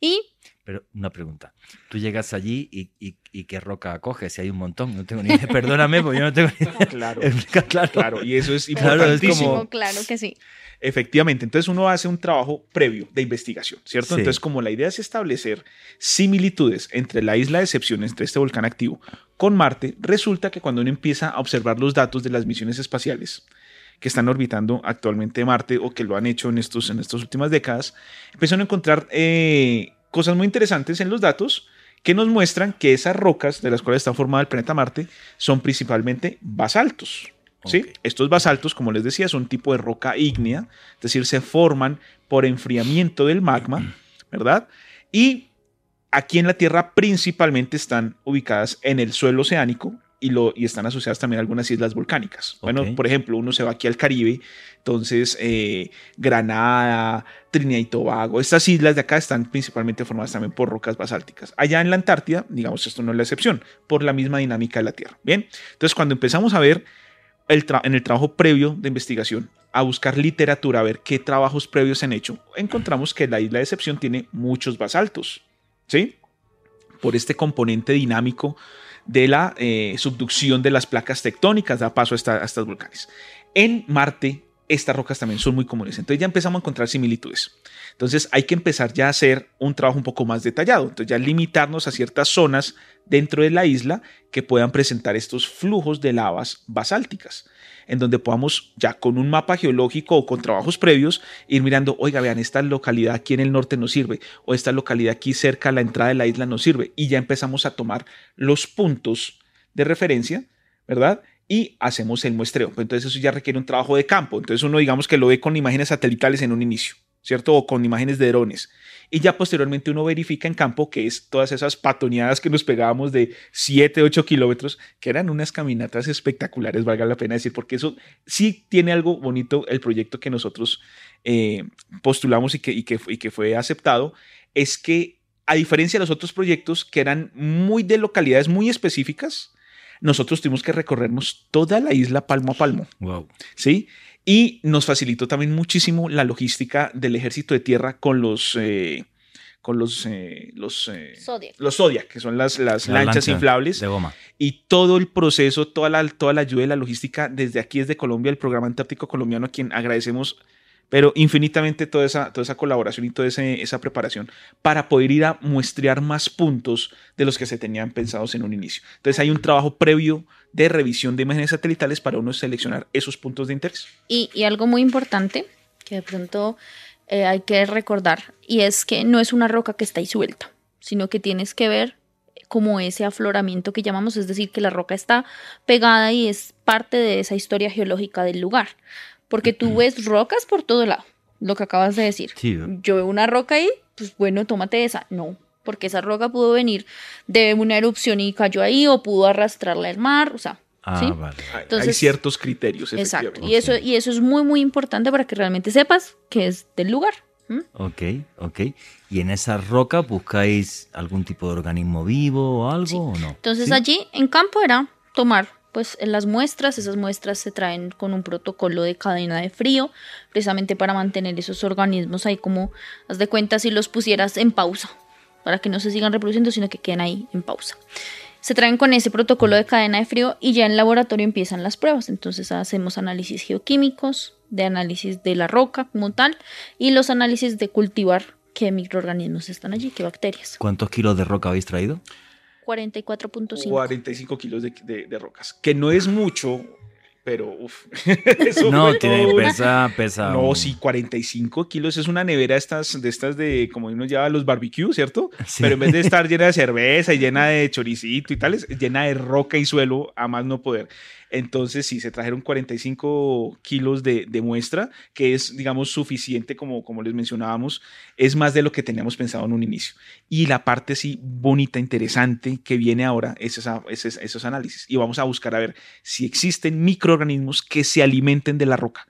Y... Pero una pregunta, tú llegas allí y, qué roca coges, si hay un montón, no tengo ni idea, perdóname, porque yo no tengo ni idea. Claro, claro, claro, y eso es importantísimo. Claro, que sí. Efectivamente, entonces uno hace un trabajo previo de investigación, ¿cierto? Entonces, como la idea es establecer similitudes entre la isla de excepción, entre este volcán activo, con Marte, resulta que cuando uno empieza a observar los datos de las misiones espaciales, que están orbitando actualmente Marte o que lo han hecho en, estos, en estas últimas décadas, empiezan a encontrar eh, cosas muy interesantes en los datos que nos muestran que esas rocas de las cuales está formado el planeta Marte son principalmente basaltos. ¿sí? Estos basaltos, como les decía, son un tipo de roca ígnea, es decir, se forman por enfriamiento del magma, ¿verdad? Y aquí en la Tierra principalmente están ubicadas en el suelo oceánico, y, lo, y están asociadas también a algunas islas volcánicas. Bueno, por ejemplo, uno se va aquí al Caribe, entonces eh, Granada, Trinidad y Tobago, estas islas de acá están principalmente formadas también por rocas basálticas. Allá en la Antártida, digamos, esto no es la excepción, por la misma dinámica de la Tierra. Bien, entonces cuando empezamos a ver el en el trabajo previo de investigación, a buscar literatura, a ver qué trabajos previos se han hecho, encontramos que la isla de excepción tiene muchos basaltos, ¿sí? Por este componente dinámico de la eh, subducción de las placas tectónicas, da paso a, a estas volcanes. En Marte, estas rocas también son muy comunes. Entonces ya empezamos a encontrar similitudes. Entonces hay que empezar ya a hacer un trabajo un poco más detallado. Entonces ya limitarnos a ciertas zonas dentro de la isla que puedan presentar estos flujos de lavas basálticas en donde podamos ya con un mapa geológico o con trabajos previos ir mirando, oiga, vean, esta localidad aquí en el norte nos sirve o esta localidad aquí cerca a la entrada de la isla nos sirve y ya empezamos a tomar los puntos de referencia, ¿verdad? Y hacemos el muestreo. Pues entonces eso ya requiere un trabajo de campo. Entonces uno digamos que lo ve con imágenes satelitales en un inicio. ¿Cierto? O con imágenes de drones. Y ya posteriormente uno verifica en campo que es todas esas patoneadas que nos pegábamos de 7, 8 kilómetros, que eran unas caminatas espectaculares, valga la pena decir, porque eso sí tiene algo bonito el proyecto que nosotros eh, postulamos y que, y, que, y que fue aceptado, es que a diferencia de los otros proyectos que eran muy de localidades muy específicas, nosotros tuvimos que recorrernos toda la isla palmo a palmo. Wow. ¿Sí? Y nos facilitó también muchísimo la logística del ejército de tierra con los... Eh, con los eh, los, eh, Zodiac. los Zodiac, que son las, las lanchas lancha inflables. de goma. Y todo el proceso, toda la, toda la ayuda y la logística desde aquí, desde Colombia, el programa antártico colombiano, a quien agradecemos pero infinitamente toda esa, toda esa colaboración y toda esa preparación para poder ir a muestrear más puntos de los que se tenían pensados en un inicio. Entonces hay un trabajo previo de revisión de imágenes satelitales para uno seleccionar esos puntos de interés. Y, algo muy importante que de pronto eh, hay que recordar y es que no es una roca que está ahí suelta, sino que tienes que ver como ese afloramiento que llamamos, es decir, que la roca está pegada y es parte de esa historia geológica del lugar porque tú ves rocas por todo lado, lo que acabas de decir. Yo veo una roca ahí, pues bueno, tómate esa. No, porque esa roca pudo venir de una erupción y cayó ahí o pudo arrastrarla el mar, o sea. Ah, ¿sí? vale. Hay ciertos criterios. Exacto. Y eso, y eso es muy, muy importante para que realmente sepas que es del lugar. Ok, ok. ¿Y en esa roca buscáis algún tipo de organismo vivo o algo o no? Entonces allí en campo era tomar pues en las muestras, esas muestras se traen con un protocolo de cadena de frío, precisamente para mantener esos organismos ahí como, haz de cuenta si los pusieras en pausa, para que no se sigan reproduciendo, sino que queden ahí en pausa. Se traen con ese protocolo de cadena de frío y ya en laboratorio empiezan las pruebas. Entonces hacemos análisis geoquímicos, de análisis de la roca como tal y los análisis de cultivar qué microorganismos están allí, qué bacterias. ¿Cuántos kilos de roca habéis traído? 44.5. 45 kilos de, de, rocas, que no es mucho, pero uff. no, tiene, pesa, pesa. No, sí, 45 kilos es una nevera estas, de estas de, como uno lleva los barbecues, ¿cierto? Pero en vez de estar llena de cerveza y llena de choricito y tales, llena de roca y suelo a más no poder. Entonces, sí, se trajeron 45 kilos de, muestra, que es, digamos, suficiente, como, como les mencionábamos, es más de lo que teníamos pensado en un inicio. Y la parte, sí, bonita, interesante que viene ahora es, esos análisis. Y vamos a buscar a ver si existen microorganismos que se alimenten de la roca,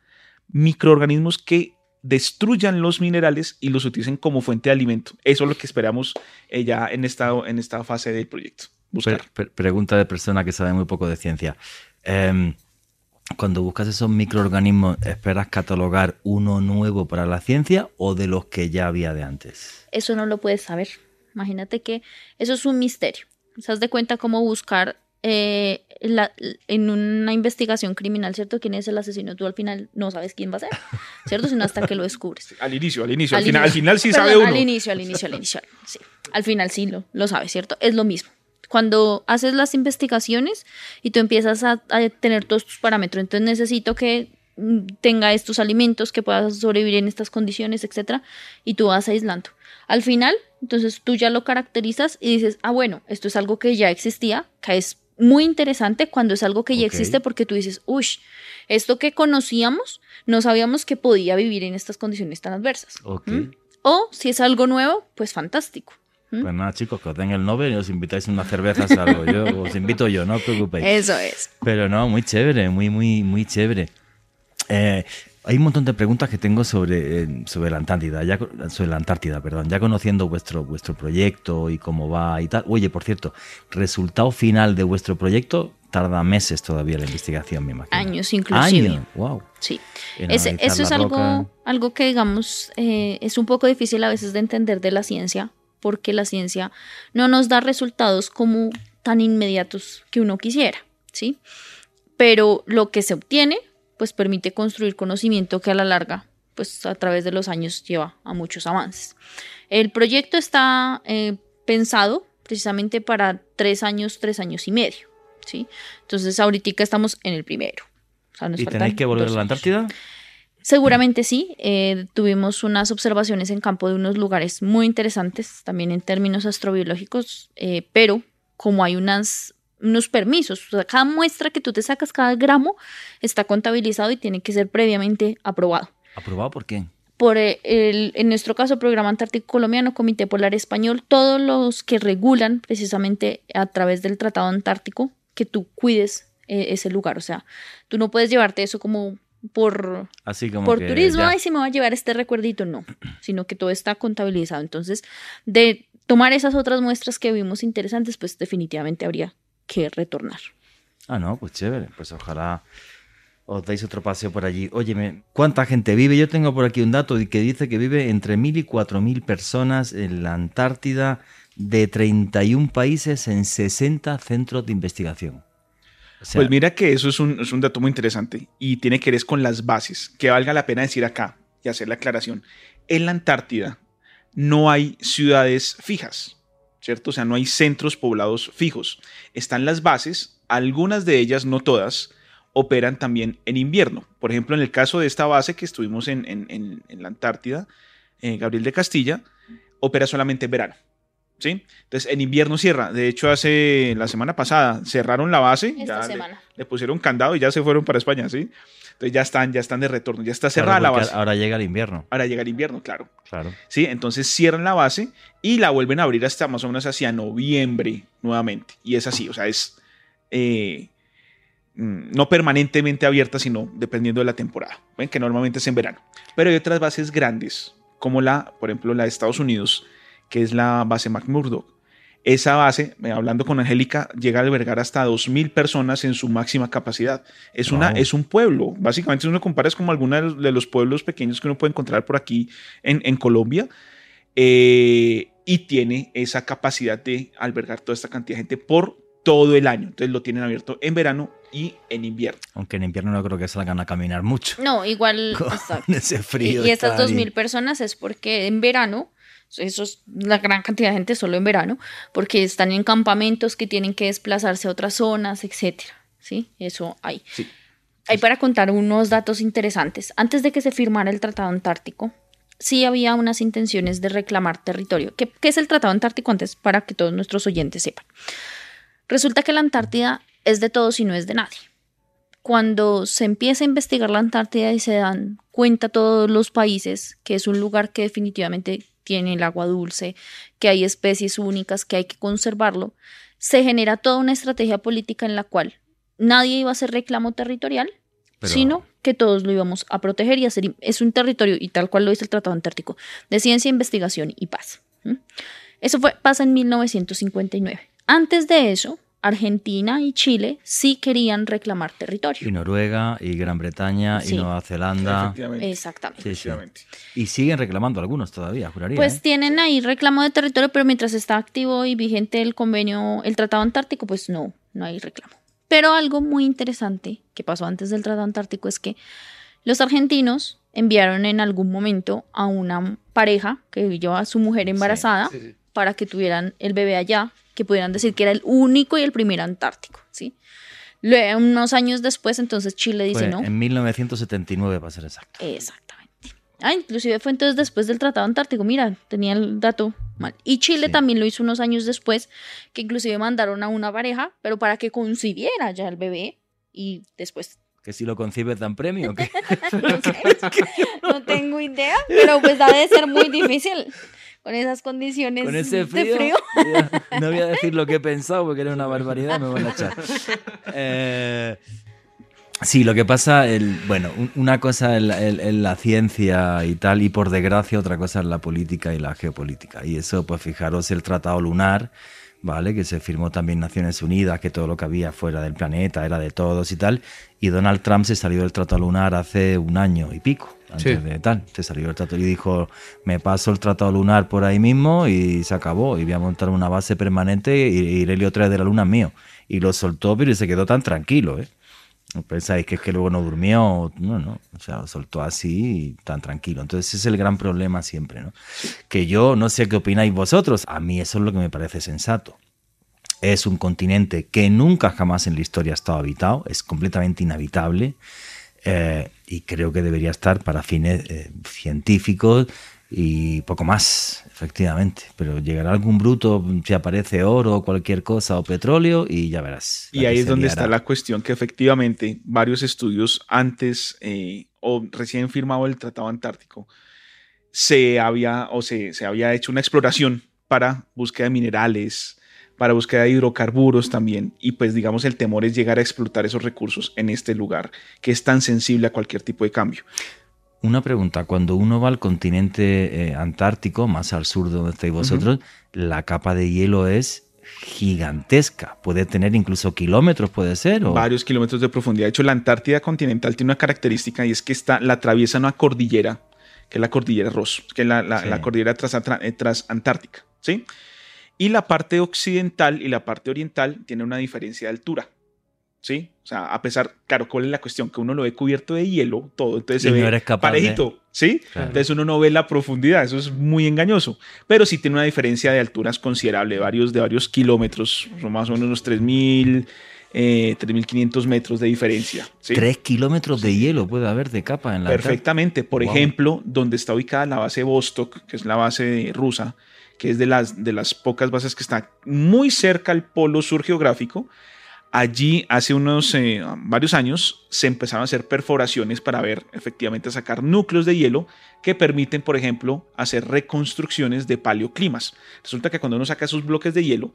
microorganismos que destruyan los minerales y los utilicen como fuente de alimento. Eso es lo que esperamos eh, ya en esta, en esta fase del proyecto. Pregunta de persona que sabe muy poco de ciencia. Em, cuando buscas esos microorganismos, ¿esperas catalogar uno nuevo para la ciencia o de los que ya había de antes? Eso no lo puedes saber. Imagínate que eso es un misterio. ¿Se das de cuenta cómo buscar eh, en una investigación criminal, ¿cierto? ¿Quién es el asesino? Tú al final no sabes quién va a ser, ¿cierto? Sino hasta que lo descubres. Al inicio, al inicio. Al, final, al final sí sabe uno. Al inicio, al inicio, al inicio. Sí. Al final sí lo, lo sabes, ¿cierto? Es lo mismo cuando haces las investigaciones y tú empiezas a, tener todos tus parámetros, entonces necesito que mm, tenga estos alimentos, que puedas sobrevivir en estas condiciones, etcétera, y tú vas aislando. Al final, entonces tú ya lo caracterizas y dices, ah, bueno, esto es algo que ya existía, que es muy interesante cuando es algo que ya existe porque tú dices, uy, esto que conocíamos, no sabíamos que podía vivir en estas condiciones tan adversas. O si es algo nuevo, pues fantástico. ¿Mm? Pues nada, chicos, que os den el Nobel y os invitáis a una cerveza algo. Yo os invito yo, no os preocupéis. Eso es. Pero no, muy chévere, muy, muy, muy chévere. Eh, hay un montón de preguntas que tengo sobre, eh, sobre la Antártida, ya, sobre la Antártida, perdón, ya conociendo vuestro, vuestro proyecto y cómo va y tal. Oye, por cierto, resultado final de vuestro proyecto tarda meses todavía la investigación, me imagino. Años inclusive. Años, wow. Sí. eso es algo, algo que, digamos, eh, es un poco difícil a veces de entender de la ciencia, porque la ciencia no nos da resultados como tan inmediatos que uno quisiera, ¿sí? Pero lo que se obtiene, pues permite construir conocimiento que a la larga, pues a través de los años lleva a muchos avances. El proyecto está eh, pensado precisamente para tres años, tres años y medio, ¿sí? Entonces ahorita estamos en el primero. ¿Y tenéis que volver a la Antártida? Seguramente sí. Eh, tuvimos unas observaciones en campo de unos lugares muy interesantes, también en términos astrobiológicos, eh, pero como hay unas, unos permisos, cada muestra que tú te sacas, cada gramo, está contabilizado y tiene que ser previamente aprobado. ¿Aprobado por quién? Por eh, el, en nuestro caso, Programa Antártico Colombiano, Comité Polar Español, todos los que regulan precisamente a través del Tratado Antártico que tú cuides ese lugar. O sea, tú no puedes llevarte eso como por, Así como por turismo, ay, si me va a llevar este recuerdito, no, sino que todo está contabilizado. Entonces, de tomar esas otras muestras que vimos interesantes, pues definitivamente habría que retornar. Ah, no, pues chévere, pues ojalá os deis otro paseo por allí. Óyeme, ¿cuánta gente vive? Yo tengo por aquí un dato que dice que vive entre mil y cuatro mil personas en la Antártida de 31 países en 60 centros de investigación pues mira que eso es un, es un, dato muy interesante y tiene que ver con las bases, que valga la pena decir acá y hacer la aclaración. En la Antártida no hay ciudades fijas, ¿cierto? O sea, no hay centros poblados fijos. Están las bases, algunas de ellas, no todas, operan también en invierno. Por ejemplo, en el caso de esta base que estuvimos en, en, en la Antártida, eh, Gabriel de Castilla, opera solamente en verano. ¿Sí? Entonces, en invierno cierra. De hecho, hace la semana pasada cerraron la base. Esta semana. Le, pusieron candado y ya se fueron para España, ¿sí? Entonces ya están, ya están de retorno, ya está cerrada la base. Ahora llega el invierno. Ahora llega el invierno, claro. Claro. Sí, entonces cierran la base y la vuelven a abrir hasta más o menos hacia noviembre nuevamente. Y es así, o sea, es eh, mm, no permanentemente abierta, sino dependiendo de la temporada, ¿ven? que normalmente es en verano. Pero hay otras bases grandes, como la, por ejemplo, la de Estados Unidos, que es la base McMurdo. Esa base, eh, hablando con Angélica, llega a albergar hasta 2.000 personas en su máxima capacidad. Es, una, es un pueblo. Básicamente, si uno compara, es como algunos de los pueblos pequeños que uno puede encontrar por aquí en, Colombia. Eh, y tiene esa capacidad de albergar toda esta cantidad de gente por todo el año. Entonces lo tienen abierto en verano y en invierno. Aunque en invierno no creo que salgan a caminar mucho. No, igual. ese frío. Y, y estas 2.000 personas es porque en verano eso es la gran cantidad de gente solo en verano, porque están en campamentos que tienen que desplazarse a otras zonas, etcétera. ¿Sí? Eso hay. Hay para contar unos datos interesantes. Antes de que se firmara el Tratado Antártico, sí había unas intenciones de reclamar territorio. ¿Qué, ¿Qué, es el Tratado Antártico antes para que todos nuestros oyentes sepan? Resulta que la Antártida es de todos y no es de nadie. Cuando se empieza a investigar la Antártida y se dan cuenta todos los países que es un lugar que definitivamente tiene el agua dulce, que hay especies únicas, que hay que conservarlo, se genera toda una estrategia política en la cual nadie iba a hacer reclamo territorial, sino que todos lo íbamos a proteger y hacer. Es un territorio, y tal cual lo dice el Tratado Antártico, de ciencia, investigación y paz. Eso fue, pasa en 1959. Antes de eso, Argentina y Chile sí querían reclamar territorio. Y Noruega, y Gran Bretaña, y Nueva Zelanda. Exactamente. Y siguen reclamando algunos todavía, juraría. Pues ¿eh? tienen ahí reclamo de territorio, pero mientras está activo y vigente el convenio, el Tratado Antártico, pues no, no hay reclamo. Pero algo muy interesante que pasó antes del Tratado Antártico es que los argentinos enviaron en algún momento a una pareja que llevaba a su mujer embarazada para que tuvieran el bebé allá que pudieran decir que era el único y el primer antártico, ¿sí? Luego, unos años después, entonces Chile dice no. En 1979, para ser exacto. Exactamente. Ah, inclusive fue entonces después del Tratado Antártico. Mira, tenía el dato mal. Y Chile también lo hizo unos años después, que inclusive mandaron a una pareja, pero para que concibiera ya el bebé y después que si lo concibe dan premio. no, no tengo idea, pero pues debe ser muy difícil con esas condiciones con ese frío. de frío. No voy a decir lo que he pensado porque era una barbaridad, me van a echar. Eh, sí, lo que pasa, el, bueno, una cosa es la, ciencia y tal, y por desgracia otra cosa es la política y la geopolítica. Y eso, pues fijaros, el Tratado Lunar, ¿vale? Que se firmó también Naciones Unidas, que todo lo que había fuera del planeta era de todos y tal. Y Donald Trump se salió del Tratado Lunar hace un año y pico antes de tal. Se salió el tratado y dijo, me paso el tratado lunar por ahí mismo y se acabó. Y voy a montar una base permanente y, el helio 3 de la luna es mío. Y lo soltó, pero se quedó tan tranquilo, ¿eh? Pensáis que es que luego no durmió, no, no, o sea, lo soltó así y tan tranquilo. Entonces ese es el gran problema siempre, ¿no? Que yo no sé qué opináis vosotros, a mí eso es lo que me parece sensato. Es un continente que nunca jamás en la historia ha estado habitado, es completamente inhabitable. Eh, y creo que debería estar para fines eh, científicos y poco más, efectivamente. Pero llegará algún bruto si aparece oro o cualquier cosa o petróleo y ya verás. Y ahí es donde está la cuestión que efectivamente varios estudios antes eh, o recién firmado el Tratado Antártico se había o se, se había hecho una exploración para búsqueda de minerales, para búsqueda de hidrocarburos también. Y pues digamos el temor es llegar a explotar esos recursos en este lugar que es tan sensible a cualquier tipo de cambio. Una pregunta, cuando uno va al continente eh, antártico, más al sur de donde estáis vosotros, la capa de hielo es gigantesca, puede tener incluso kilómetros, puede ser. Varios kilómetros de profundidad. De hecho, la Antártida continental tiene una característica y es que está, la atraviesa una cordillera, que es la cordillera Ross, que es la, cordillera transantártica. ¿sí? Y la parte occidental y la parte oriental tienen una diferencia de altura. ¿Sí? O sea, a pesar, claro, ¿cuál es la cuestión? Que uno lo ve cubierto de hielo, todo, entonces se ve parejito, ¿sí? Entonces uno no ve la profundidad, eso es muy engañoso. Pero sí tiene una diferencia de alturas considerable, varios, de varios kilómetros, son más o menos unos 3.000, eh, 3.500 metros de diferencia. ¿sí? 3 kilómetros de hielo puede haber de capa en la Perfectamente. Por ejemplo, donde está ubicada la base Vostok, que es la base rusa, que es de las, de las pocas bases que está muy cerca al polo sur geográfico. Allí hace unos eh, varios años se empezaron a hacer perforaciones para ver efectivamente sacar núcleos de hielo que permiten, por ejemplo, hacer reconstrucciones de paleoclimas. Resulta que cuando uno saca esos bloques de hielo,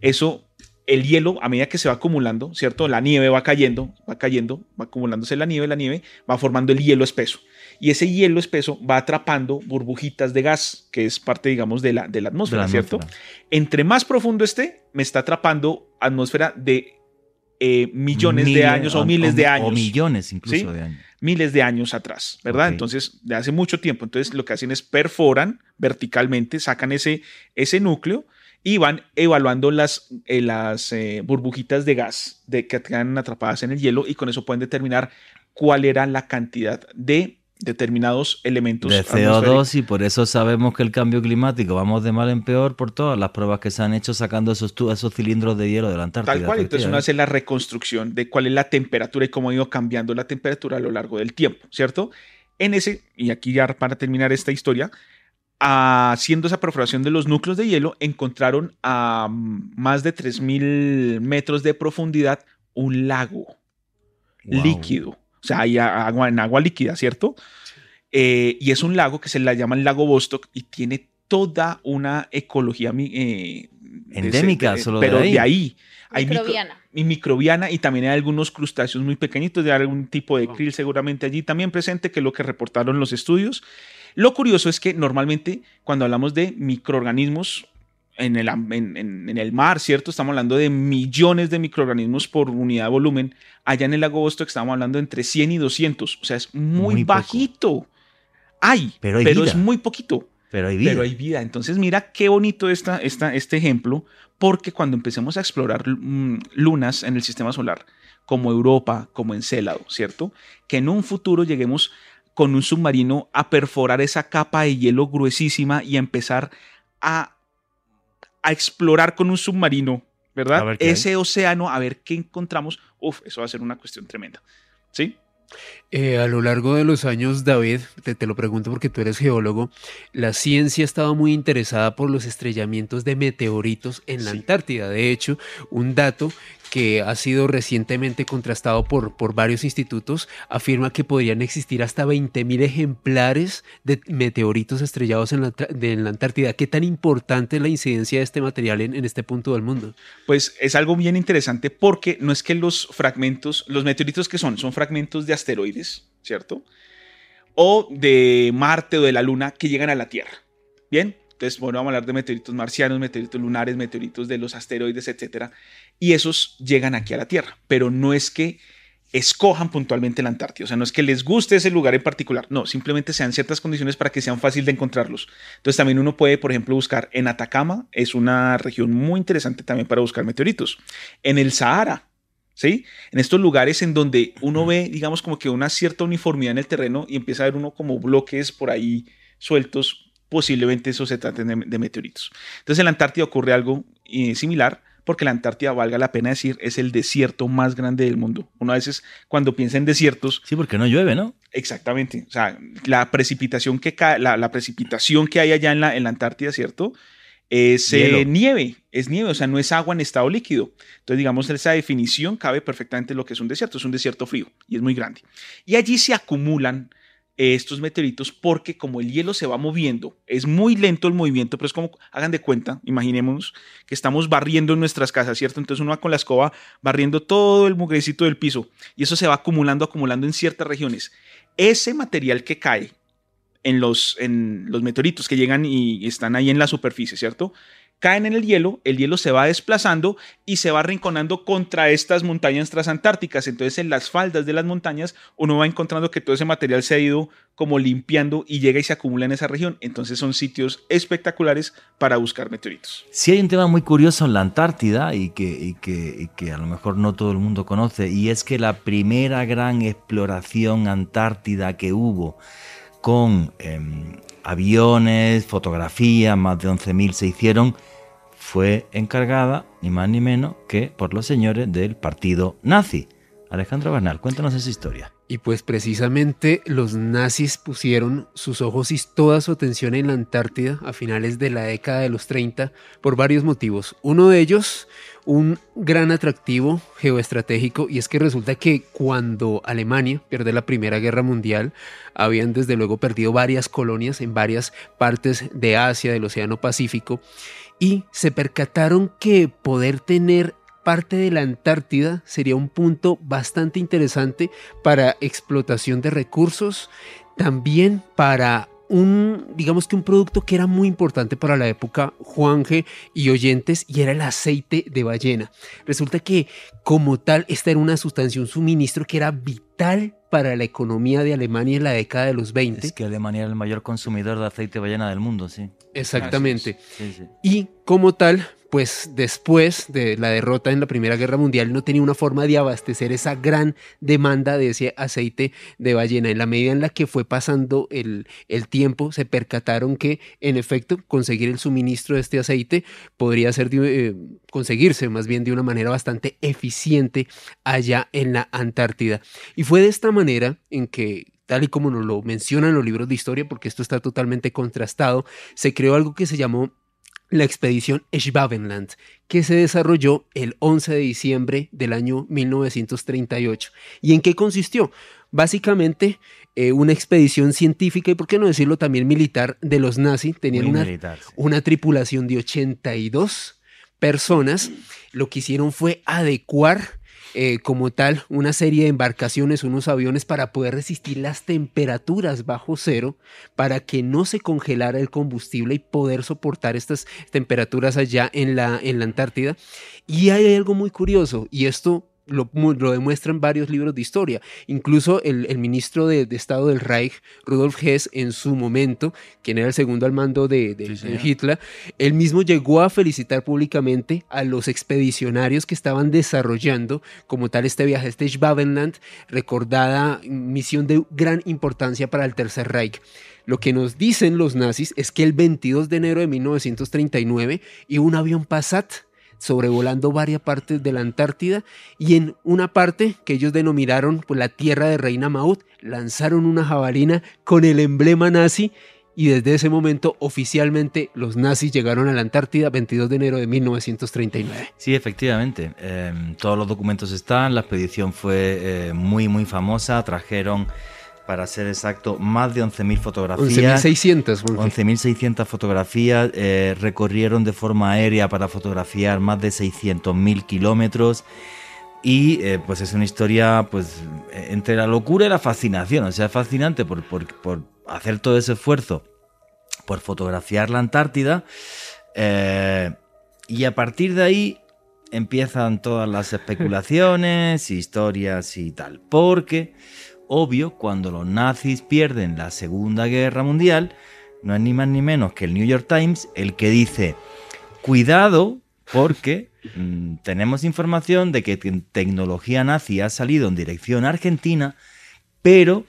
eso, el hielo a medida que se va acumulando, ¿cierto? La nieve va cayendo, va cayendo, va acumulándose la nieve, la nieve va formando el hielo espeso y ese hielo espeso va atrapando burbujitas de gas, que es parte, digamos, de la, de la atmósfera, ¿cierto? Entre más profundo esté, me está atrapando atmósfera de eh, millones de años o, miles de años. O millones incluso de años. Miles de años atrás, ¿verdad? Entonces, de hace mucho tiempo. Entonces, lo que hacen es perforan verticalmente, sacan ese, ese núcleo y van evaluando las, eh, las eh, burbujitas de gas de, que quedan atrapadas en el hielo y con eso pueden determinar cuál era la cantidad de determinados elementos. De CO2 y por eso sabemos que el cambio climático vamos de mal en peor por todas las pruebas que se han hecho sacando esos, esos cilindros de hielo de la Antártida. Tal cual, entonces uno hace la reconstrucción de cuál es la temperatura y cómo ha ido cambiando la temperatura a lo largo del tiempo, ¿cierto? En ese, y aquí ya para terminar esta historia, haciendo esa perforación de los núcleos de hielo, encontraron a más de 3.000 metros de profundidad un lago líquido o sea, hay agua en agua líquida, ¿cierto? Eh, y es un lago que se le llama el lago Vostok y tiene toda una ecología eh, endémica, solo pero de ahí. Hay microbiana. y microbiana y también hay algunos crustáceos muy pequeñitos de algún tipo de krill seguramente allí también presente que es lo que reportaron los estudios. Lo curioso es que normalmente cuando hablamos de microorganismos en el, en, el mar, ¿cierto? Estamos hablando de millones de microorganismos por unidad de volumen. Allá en el lago Vostok estamos hablando entre 100 y 200. O sea, es muy, bajito. Hay, pero, es muy poquito. Pero hay vida. Pero hay vida. Entonces, mira qué bonito está este ejemplo, porque cuando empecemos a explorar mm, lunas en el sistema solar, como Europa, como Encélado, ¿cierto? Que en un futuro lleguemos con un submarino a perforar esa capa de hielo gruesísima y a empezar a a explorar con un submarino, ¿verdad? Ese océano, a ver qué encontramos. Uf, eso va a ser una cuestión tremenda. ¿Sí? Eh, a lo largo de los años, David, te, lo pregunto porque tú eres geólogo, la ciencia estaba muy interesada por los estrellamientos de meteoritos en la Antártida. De hecho, un dato que ha sido recientemente contrastado por, por varios institutos, afirma que podrían existir hasta 20.000 ejemplares de meteoritos estrellados en la, la, Antártida. ¿Qué tan importante es la incidencia de este material en, en este punto del mundo? Pues es algo bien interesante porque no es que los fragmentos, los meteoritos que son, son fragmentos de asteroides, ¿cierto? O de Marte o de la Luna que llegan a la Tierra. Bien, entonces, bueno, vamos a hablar de meteoritos marcianos, meteoritos lunares, meteoritos de los asteroides, etc. Y esos llegan aquí a la Tierra, pero no es que escojan puntualmente la Antártida, o sea, no es que les guste ese lugar en particular, no, simplemente sean ciertas condiciones para que sean fácil de encontrarlos. Entonces también uno puede, por ejemplo, buscar en Atacama, es una región muy interesante también para buscar meteoritos. En el Sahara, ¿sí? En estos lugares en donde uno ve, digamos, como que una cierta uniformidad en el terreno y empieza a ver uno como bloques por ahí sueltos, posiblemente eso se trate de, meteoritos. Entonces en la Antártida ocurre algo eh, similar, porque la Antártida, valga la pena decir, es el desierto más grande del mundo. Uno a veces cuando piensa en desiertos... Sí, porque no llueve, ¿no? Exactamente. O sea, la precipitación que, cae, la, precipitación que hay allá en la, en la Antártida, ¿cierto? Es eh, nieve, es nieve, o sea, no es agua en estado líquido. Entonces, digamos, esa definición cabe perfectamente lo que es un desierto. Es un desierto frío y es muy grande. Y allí se acumulan estos meteoritos porque como el hielo se va moviendo, es muy lento el movimiento, pero es como, hagan de cuenta, imaginemos que estamos barriendo en nuestras casas, ¿cierto? Entonces uno va con la escoba barriendo todo el mugrecito del piso y eso se va acumulando, acumulando en ciertas regiones. Ese material que cae en los, en los meteoritos que llegan y están ahí en la superficie, ¿cierto? Caen en el hielo, el hielo se va desplazando y se va arrinconando contra estas montañas transantárticas. Entonces en las faldas de las montañas uno va encontrando que todo ese material se ha ido como limpiando y llega y se acumula en esa región. Entonces son sitios espectaculares para buscar meteoritos. Sí hay un tema muy curioso en la Antártida y que, que, a lo mejor no todo el mundo conoce y es que la primera gran exploración antártida que hubo con em, aviones, fotografías, más de 11.000 se hicieron fue encargada ni más ni menos que por los señores del partido nazi. Alejandro Bernal, cuéntanos esa historia. Y pues precisamente los nazis pusieron sus ojos y toda su atención en la Antártida a finales de la década de los 30 por varios motivos. Uno de ellos, un gran atractivo geoestratégico, y es que resulta que cuando Alemania pierde la Primera Guerra Mundial, habían desde luego perdido varias colonias en varias partes de Asia, del Océano Pacífico, y se percataron que poder tener parte de la Antártida sería un punto bastante interesante para explotación de recursos, también para un, digamos que un producto que era muy importante para la época, Juanje y oyentes, y era el aceite de ballena. Resulta que como tal, esta era una sustancia, un suministro que era vital para la economía de Alemania en la década de los 20. Es que Alemania era el mayor consumidor de aceite de ballena del mundo, sí. Exactamente. Y como tal, pues después de la derrota en la Primera Guerra Mundial no tenía una forma de abastecer esa gran demanda de ese aceite de ballena. En la medida en la que fue pasando el, el tiempo, se percataron que en efecto conseguir el suministro de este aceite podría ser eh, conseguirse más bien de una manera bastante eficiente allá en la Antártida. Y fue de esta manera en que tal y como nos lo mencionan los libros de historia, porque esto está totalmente contrastado, se creó algo que se llamó la expedición Schwabenland, que se desarrolló el 11 de diciembre del año 1938. ¿Y en qué consistió? Básicamente, eh, una expedición científica y, por qué no decirlo, también militar de los nazis. Tenían una, una tripulación de 82 personas. Lo que hicieron fue adecuar eh, como tal una serie de embarcaciones, unos aviones para poder resistir las temperaturas bajo cero, para que no se congelara el combustible y poder soportar estas temperaturas allá en la, en la Antártida. Y hay algo muy curioso, y esto lo, lo, demuestran varios libros de historia. Incluso el, ministro de, Estado del Reich, Rudolf Hess, en su momento, quien era el segundo al mando de, Hitler, él mismo llegó a felicitar públicamente a los expedicionarios que estaban desarrollando como tal este viaje, este Schwabenland, recordada misión de gran importancia para el Tercer Reich. Lo que nos dicen los nazis es que el 22 de enero de 1939 iba un avión Passat sobrevolando varias partes de la Antártida y en una parte que ellos denominaron pues, la tierra de Reina Maud, lanzaron una jabalina con el emblema nazi y desde ese momento oficialmente los nazis llegaron a la Antártida 22 de enero de 1939. Sí, efectivamente. Em, todos los documentos están, la expedición fue eh, muy, muy famosa, trajeron para ser exacto, más de 11.000 fotografías. 11.600. 11.600 fotografías. Eh, recorrieron de forma aérea para fotografiar más de 600.000 kilómetros. Y eh, pues es una historia pues entre la locura y la fascinación. O sea, fascinante por, por, hacer todo ese esfuerzo por fotografiar la Antártida. Eh, y a partir de ahí empiezan todas las especulaciones, historias y tal. Porque obvio, cuando los nazis pierden la Segunda Guerra Mundial, no es ni más ni menos que el New York Times el que dice, cuidado porque mm, tenemos información de que tecnología nazi ha salido en dirección a Argentina, pero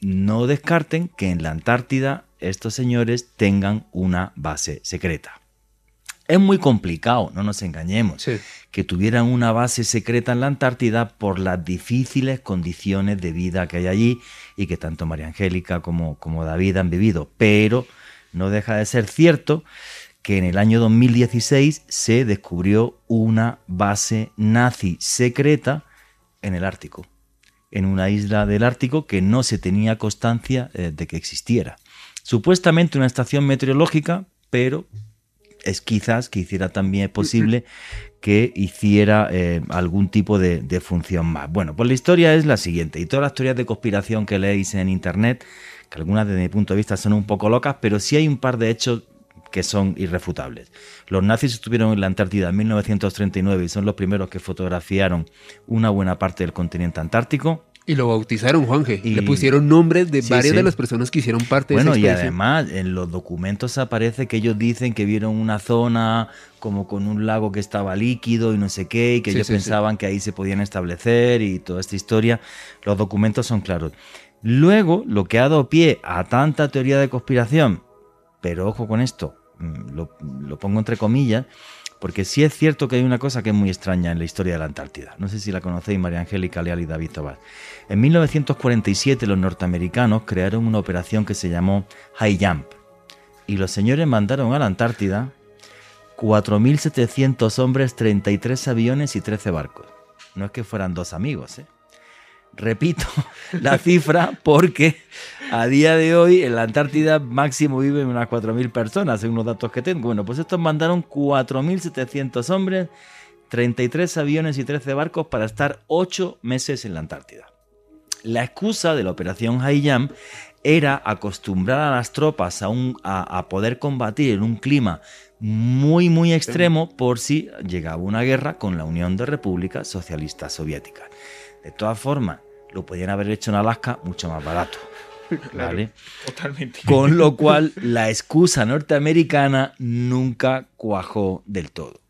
no descarten que en la Antártida estos señores tengan una base secreta. Es muy complicado, no nos engañemos, que tuvieran una base secreta en la Antártida por las difíciles condiciones de vida que hay allí y que tanto María Angélica como, como David han vivido. Pero no deja de ser cierto que en el año 2016 se descubrió una base nazi secreta en el Ártico, en una isla del Ártico que no se tenía constancia eh, de que existiera. Supuestamente una estación meteorológica, pero es quizás que hiciera también posible que hiciera eh, algún tipo de, función más. Bueno, pues la historia es la siguiente, y todas las teorías de conspiración que leéis en internet, que algunas desde mi punto de vista son un poco locas, pero sí hay un par de hechos que son irrefutables. Los nazis estuvieron en la Antártida en 1939 y son los primeros que fotografiaron una buena parte del continente antártico. Y lo bautizaron, Juanje. Y le pusieron nombres de varias de las personas que hicieron parte de esa Bueno, y además en los documentos aparece que ellos dicen que vieron una zona como con un lago que estaba líquido y no sé qué, y que ellos pensaban que ahí se podían establecer y toda esta historia. Los documentos son claros. Luego, lo que ha dado pie a tanta teoría de conspiración, pero ojo con esto, mm, lo, lo pongo entre comillas, porque sí es cierto que hay una cosa que es muy extraña en la historia de la Antártida. No sé si la conocéis, María Angélica Leal y David Tobar. En 1947 los norteamericanos crearon una operación que se llamó High Jump. Y los señores mandaron a la Antártida 4.700 hombres, 33 aviones y 13 barcos. No es que fueran dos amigos, ¿eh? Repito la cifra porque a día de hoy en la Antártida máximo viven unas 4.000 personas, según los datos que tengo. Bueno, pues estos mandaron 4.700 hombres, 33 aviones y 13 barcos para estar 8 meses en la Antártida. La excusa de la operación Jam era acostumbrar a las tropas a, a, poder combatir en un clima muy, muy extremo por si llegaba una guerra con la Unión de Repúblicas Socialistas Soviéticas. De todas formas, lo podían haber hecho en Alaska mucho más barato. ¿vale? totalmente. Con lo cual, la excusa norteamericana nunca cuajó del todo.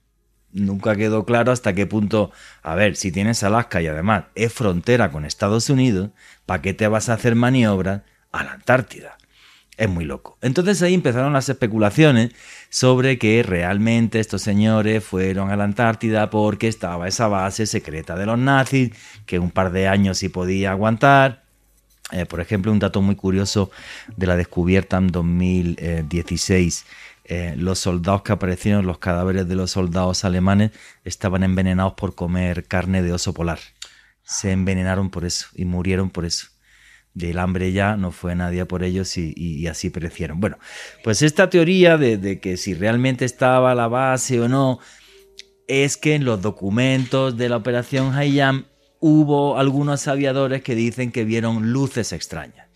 Nunca quedó claro hasta qué punto, a ver, si tienes Alaska y además es frontera con Estados Unidos, ¿para qué te vas a hacer maniobras a la Antártida? Es muy loco. Entonces ahí empezaron las especulaciones sobre que realmente estos señores fueron a la Antártida porque estaba esa base secreta de los nazis, que un par de años sí podía aguantar. Eh, por ejemplo, un dato muy curioso de la descubierta en 2016 eh, los soldados que aparecieron, los cadáveres de los soldados alemanes, estaban envenenados por comer carne de oso polar. Se envenenaron por eso y murieron por eso. Del hambre ya no fue nadie por ellos y, así perecieron. Bueno, pues esta teoría de, que si realmente estaba la base o no, es que en los documentos de la operación Hayam hubo algunos aviadores que dicen que vieron luces extrañas.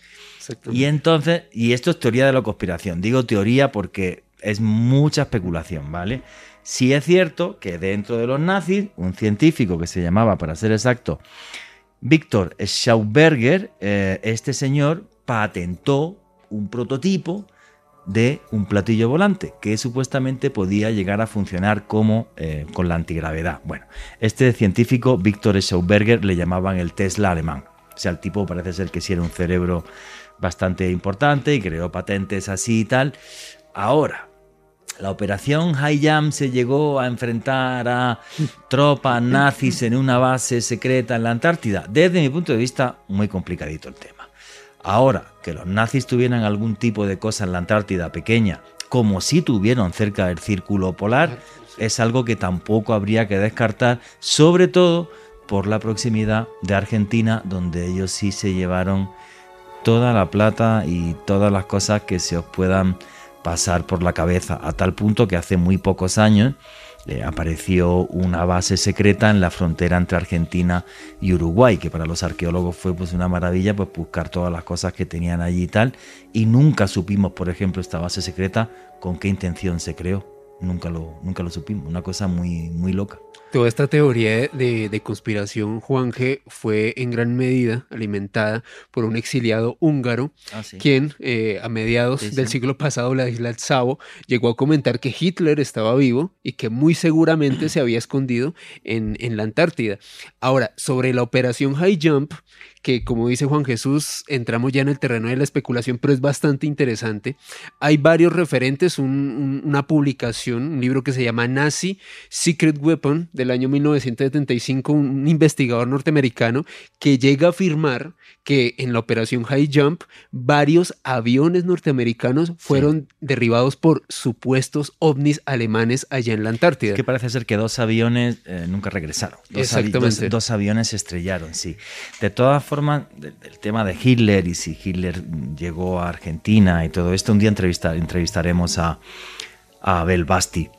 Y entonces, y esto es teoría de la conspiración. Digo teoría porque es mucha especulación, ¿vale? Sí es cierto que dentro de los nazis, un científico que se llamaba, para ser exacto, Víctor Schauberger, eh, este señor patentó un prototipo de un platillo volante que supuestamente podía llegar a funcionar como eh, con la antigravedad. Bueno, este científico, Víctor Schauberger, le llamaban el Tesla alemán. O sea, el tipo parece ser que sí era un cerebro bastante importante y creó patentes así y tal. Ahora, la operación Jam se llegó a enfrentar a tropas nazis en una base secreta en la Antártida. Desde mi punto de vista, muy complicadito el tema. Ahora, que los nazis tuvieran algún tipo de cosa en la Antártida pequeña, como si tuvieron cerca del círculo polar, es algo que tampoco habría que descartar, sobre todo por la proximidad de Argentina, donde ellos sí se llevaron toda la plata y todas las cosas que se os puedan pasar por la cabeza, a tal punto que hace muy pocos años eh, apareció una base secreta en la frontera entre Argentina y Uruguay, que para los arqueólogos fue pues una maravilla pues buscar todas las cosas que tenían allí y tal, y nunca supimos, por ejemplo, esta base secreta con qué intención se creó. Nunca lo, nunca lo supimos, una cosa muy, muy loca. Toda esta teoría de, conspiración, Juan G., fue en gran medida alimentada por un exiliado húngaro, ah, quien eh, a mediados del siglo pasado, la isla Savo, llegó a comentar que Hitler estaba vivo y que muy seguramente se había escondido en, en la Antártida. Ahora, sobre la operación High Jump, que como dice Juan Jesús, entramos ya en el terreno de la especulación, pero es bastante interesante. Hay varios referentes, una publicación, un libro que se llama Nazi Secret Weapon del año 1975, un investigador norteamericano que llega a afirmar que en la operación High Jump varios aviones norteamericanos fueron derribados por supuestos ovnis alemanes allá en la Antártida. Es que parece ser que dos aviones eh, nunca regresaron. Exactamente. dos, aviones estrellaron, sí. De todas formas, del, tema de Hitler y si Hitler llegó a Argentina y todo esto, un día entrevistaremos a, a Abel Basti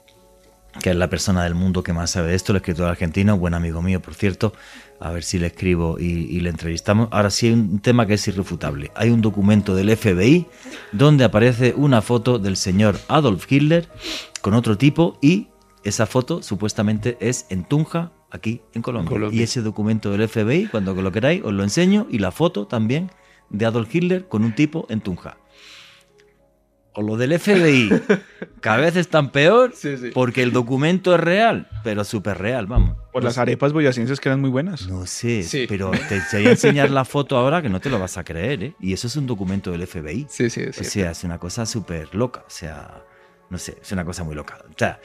que es la persona del mundo que más sabe de esto, el escritor argentino, buen amigo mío, por cierto, a ver si le escribo y, le entrevistamos. Ahora sí hay un tema que es irrefutable. Hay un documento del FBI donde aparece una foto del señor Adolf Hitler con otro tipo y esa foto supuestamente es en Tunja, aquí en Colombia. Y ese documento del FBI, cuando lo queráis, os lo enseño y la foto también de Adolf Hitler con un tipo en Tunja o lo del FBI, cada vez están peor porque el documento es real, pero súper real, vamos. Por las arepas boyacenses que eran muy buenas. No sé, pero te, voy a enseñar la foto ahora que no te lo vas a creer, ¿eh? Y eso es un documento del FBI. Sí, sí, sí. O sea, es una cosa súper loca, o sea, no sé, es una cosa muy loca. O sea,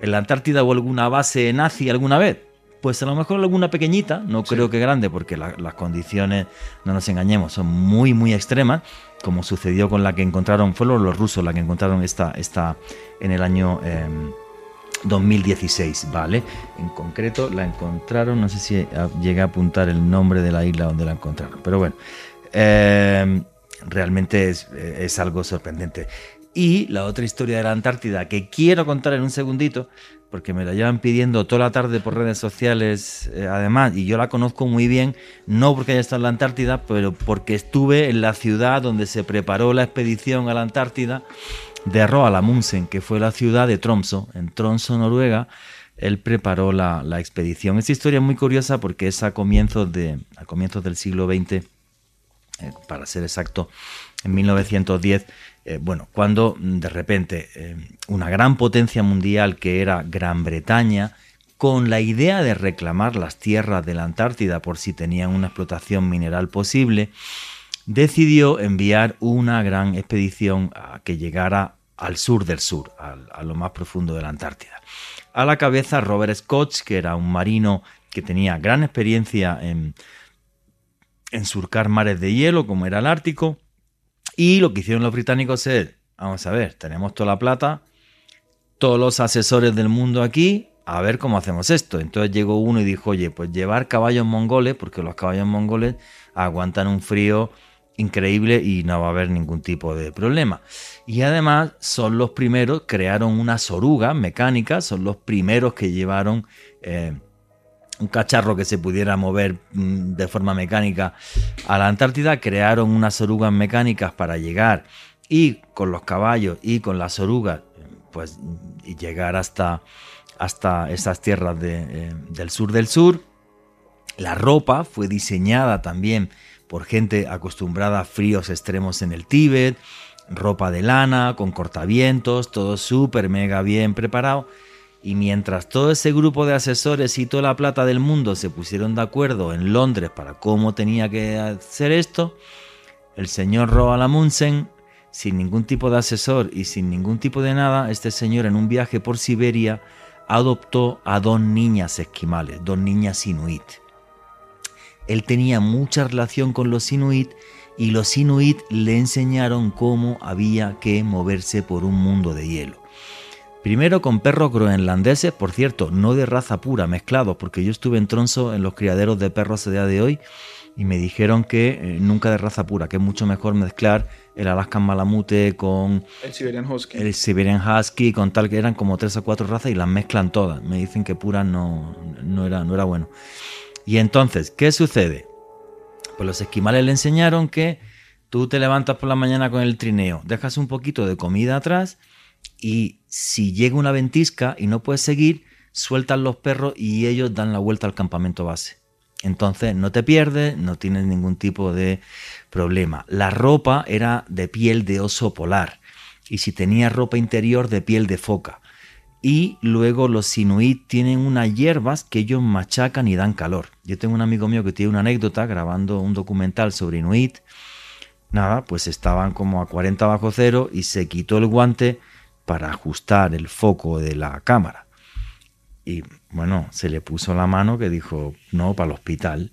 ¿en la Antártida hubo alguna base nazi alguna vez? Pues a lo mejor alguna pequeñita, no creo que grande, porque las condiciones, no nos engañemos, son muy, muy extremas, como sucedió con la que encontraron, fueron los rusos la que encontraron esta, esta en el año 2016, em, ¿vale? En concreto la encontraron, no sé si llegué a apuntar el nombre de la isla donde la encontraron, pero bueno, em, realmente es, es algo sorprendente. Y la otra historia de la Antártida que quiero contar en un segundito porque me la llevan pidiendo toda la tarde por redes sociales, eh, además, y yo la conozco muy bien, no porque haya estado en la Antártida, pero porque estuve en la ciudad donde se preparó la expedición a la Antártida de Roald Amundsen, que fue la ciudad de Tromso, en Tromso, Noruega. Él preparó la, expedición. Esta historia es muy curiosa porque es a comienzos, de, a comienzos del siglo XX, eh, para ser exacto, en 1910 eh, bueno, cuando mm, de repente eh, una gran potencia mundial que era Gran Bretaña, con la idea de reclamar las tierras de la Antártida por si tenían una explotación mineral posible, decidió enviar una gran expedición a que llegara al sur del sur, a, lo más profundo de la Antártida. A la cabeza Robert Scott, que era un marino que tenía gran experiencia en, en surcar mares de hielo, como era el Ártico, y lo que hicieron los británicos es, vamos a ver, tenemos toda la plata, todos los asesores del mundo aquí, a ver cómo hacemos esto. Entonces llegó uno y dijo, oye, pues llevar caballos mongoles, porque los caballos mongoles aguantan un frío increíble y no va a haber ningún tipo de problema. Y además son los primeros, crearon unas orugas mecánicas, son los primeros que llevaron eh, un cacharro que se pudiera mover mm, de forma mecánica a la Antártida, crearon unas orugas mecánicas para llegar y con los caballos y con las orugas, pues llegar hasta, hasta esas tierras eh, del sur del sur. La ropa fue diseñada también por gente acostumbrada a fríos extremos en el Tíbet, ropa de lana, con cortavientos, todo súper mega bien preparado y mientras todo ese grupo de asesores y toda la plata del mundo se pusieron de acuerdo en Londres para cómo tenía que hacer esto, el señor Roald Amundsen, sin ningún tipo de asesor y sin ningún tipo de nada, este señor en un viaje por Siberia adoptó a dos niñas esquimales, dos niñas inuit. Él tenía mucha relación con los inuit y los inuit le enseñaron cómo había que moverse por un mundo de hielo. Primero con perros groenlandeses, por cierto, no de raza pura, mezclados, porque yo estuve en Tronso en los criaderos de perros a día de hoy y me dijeron que eh, nunca de raza pura, que es mucho mejor mezclar el Alaskan Malamute con el Siberian Husky. El Siberian Husky con tal que eran como tres o cuatro razas y las mezclan todas. Me dicen que pura no, no, era, no era bueno. Y entonces, ¿qué sucede? Pues los esquimales le enseñaron que tú te levantas por la mañana con el trineo, dejas un poquito de comida atrás y si llega una ventisca y no puedes seguir, sueltan los perros y ellos dan la vuelta al campamento base. Entonces no te pierdes, no tienes ningún tipo de problema. La ropa era de piel de oso polar y si tenía ropa interior de piel de foca. Y luego los inuit tienen unas hierbas que ellos machacan y dan calor. Yo tengo un amigo mío que tiene una anécdota grabando un documental sobre inuit. Nada, pues estaban como a 40 bajo cero y se quitó el guante para ajustar el foco de la cámara. Y bueno, se le puso la mano que dijo, no, para el hospital.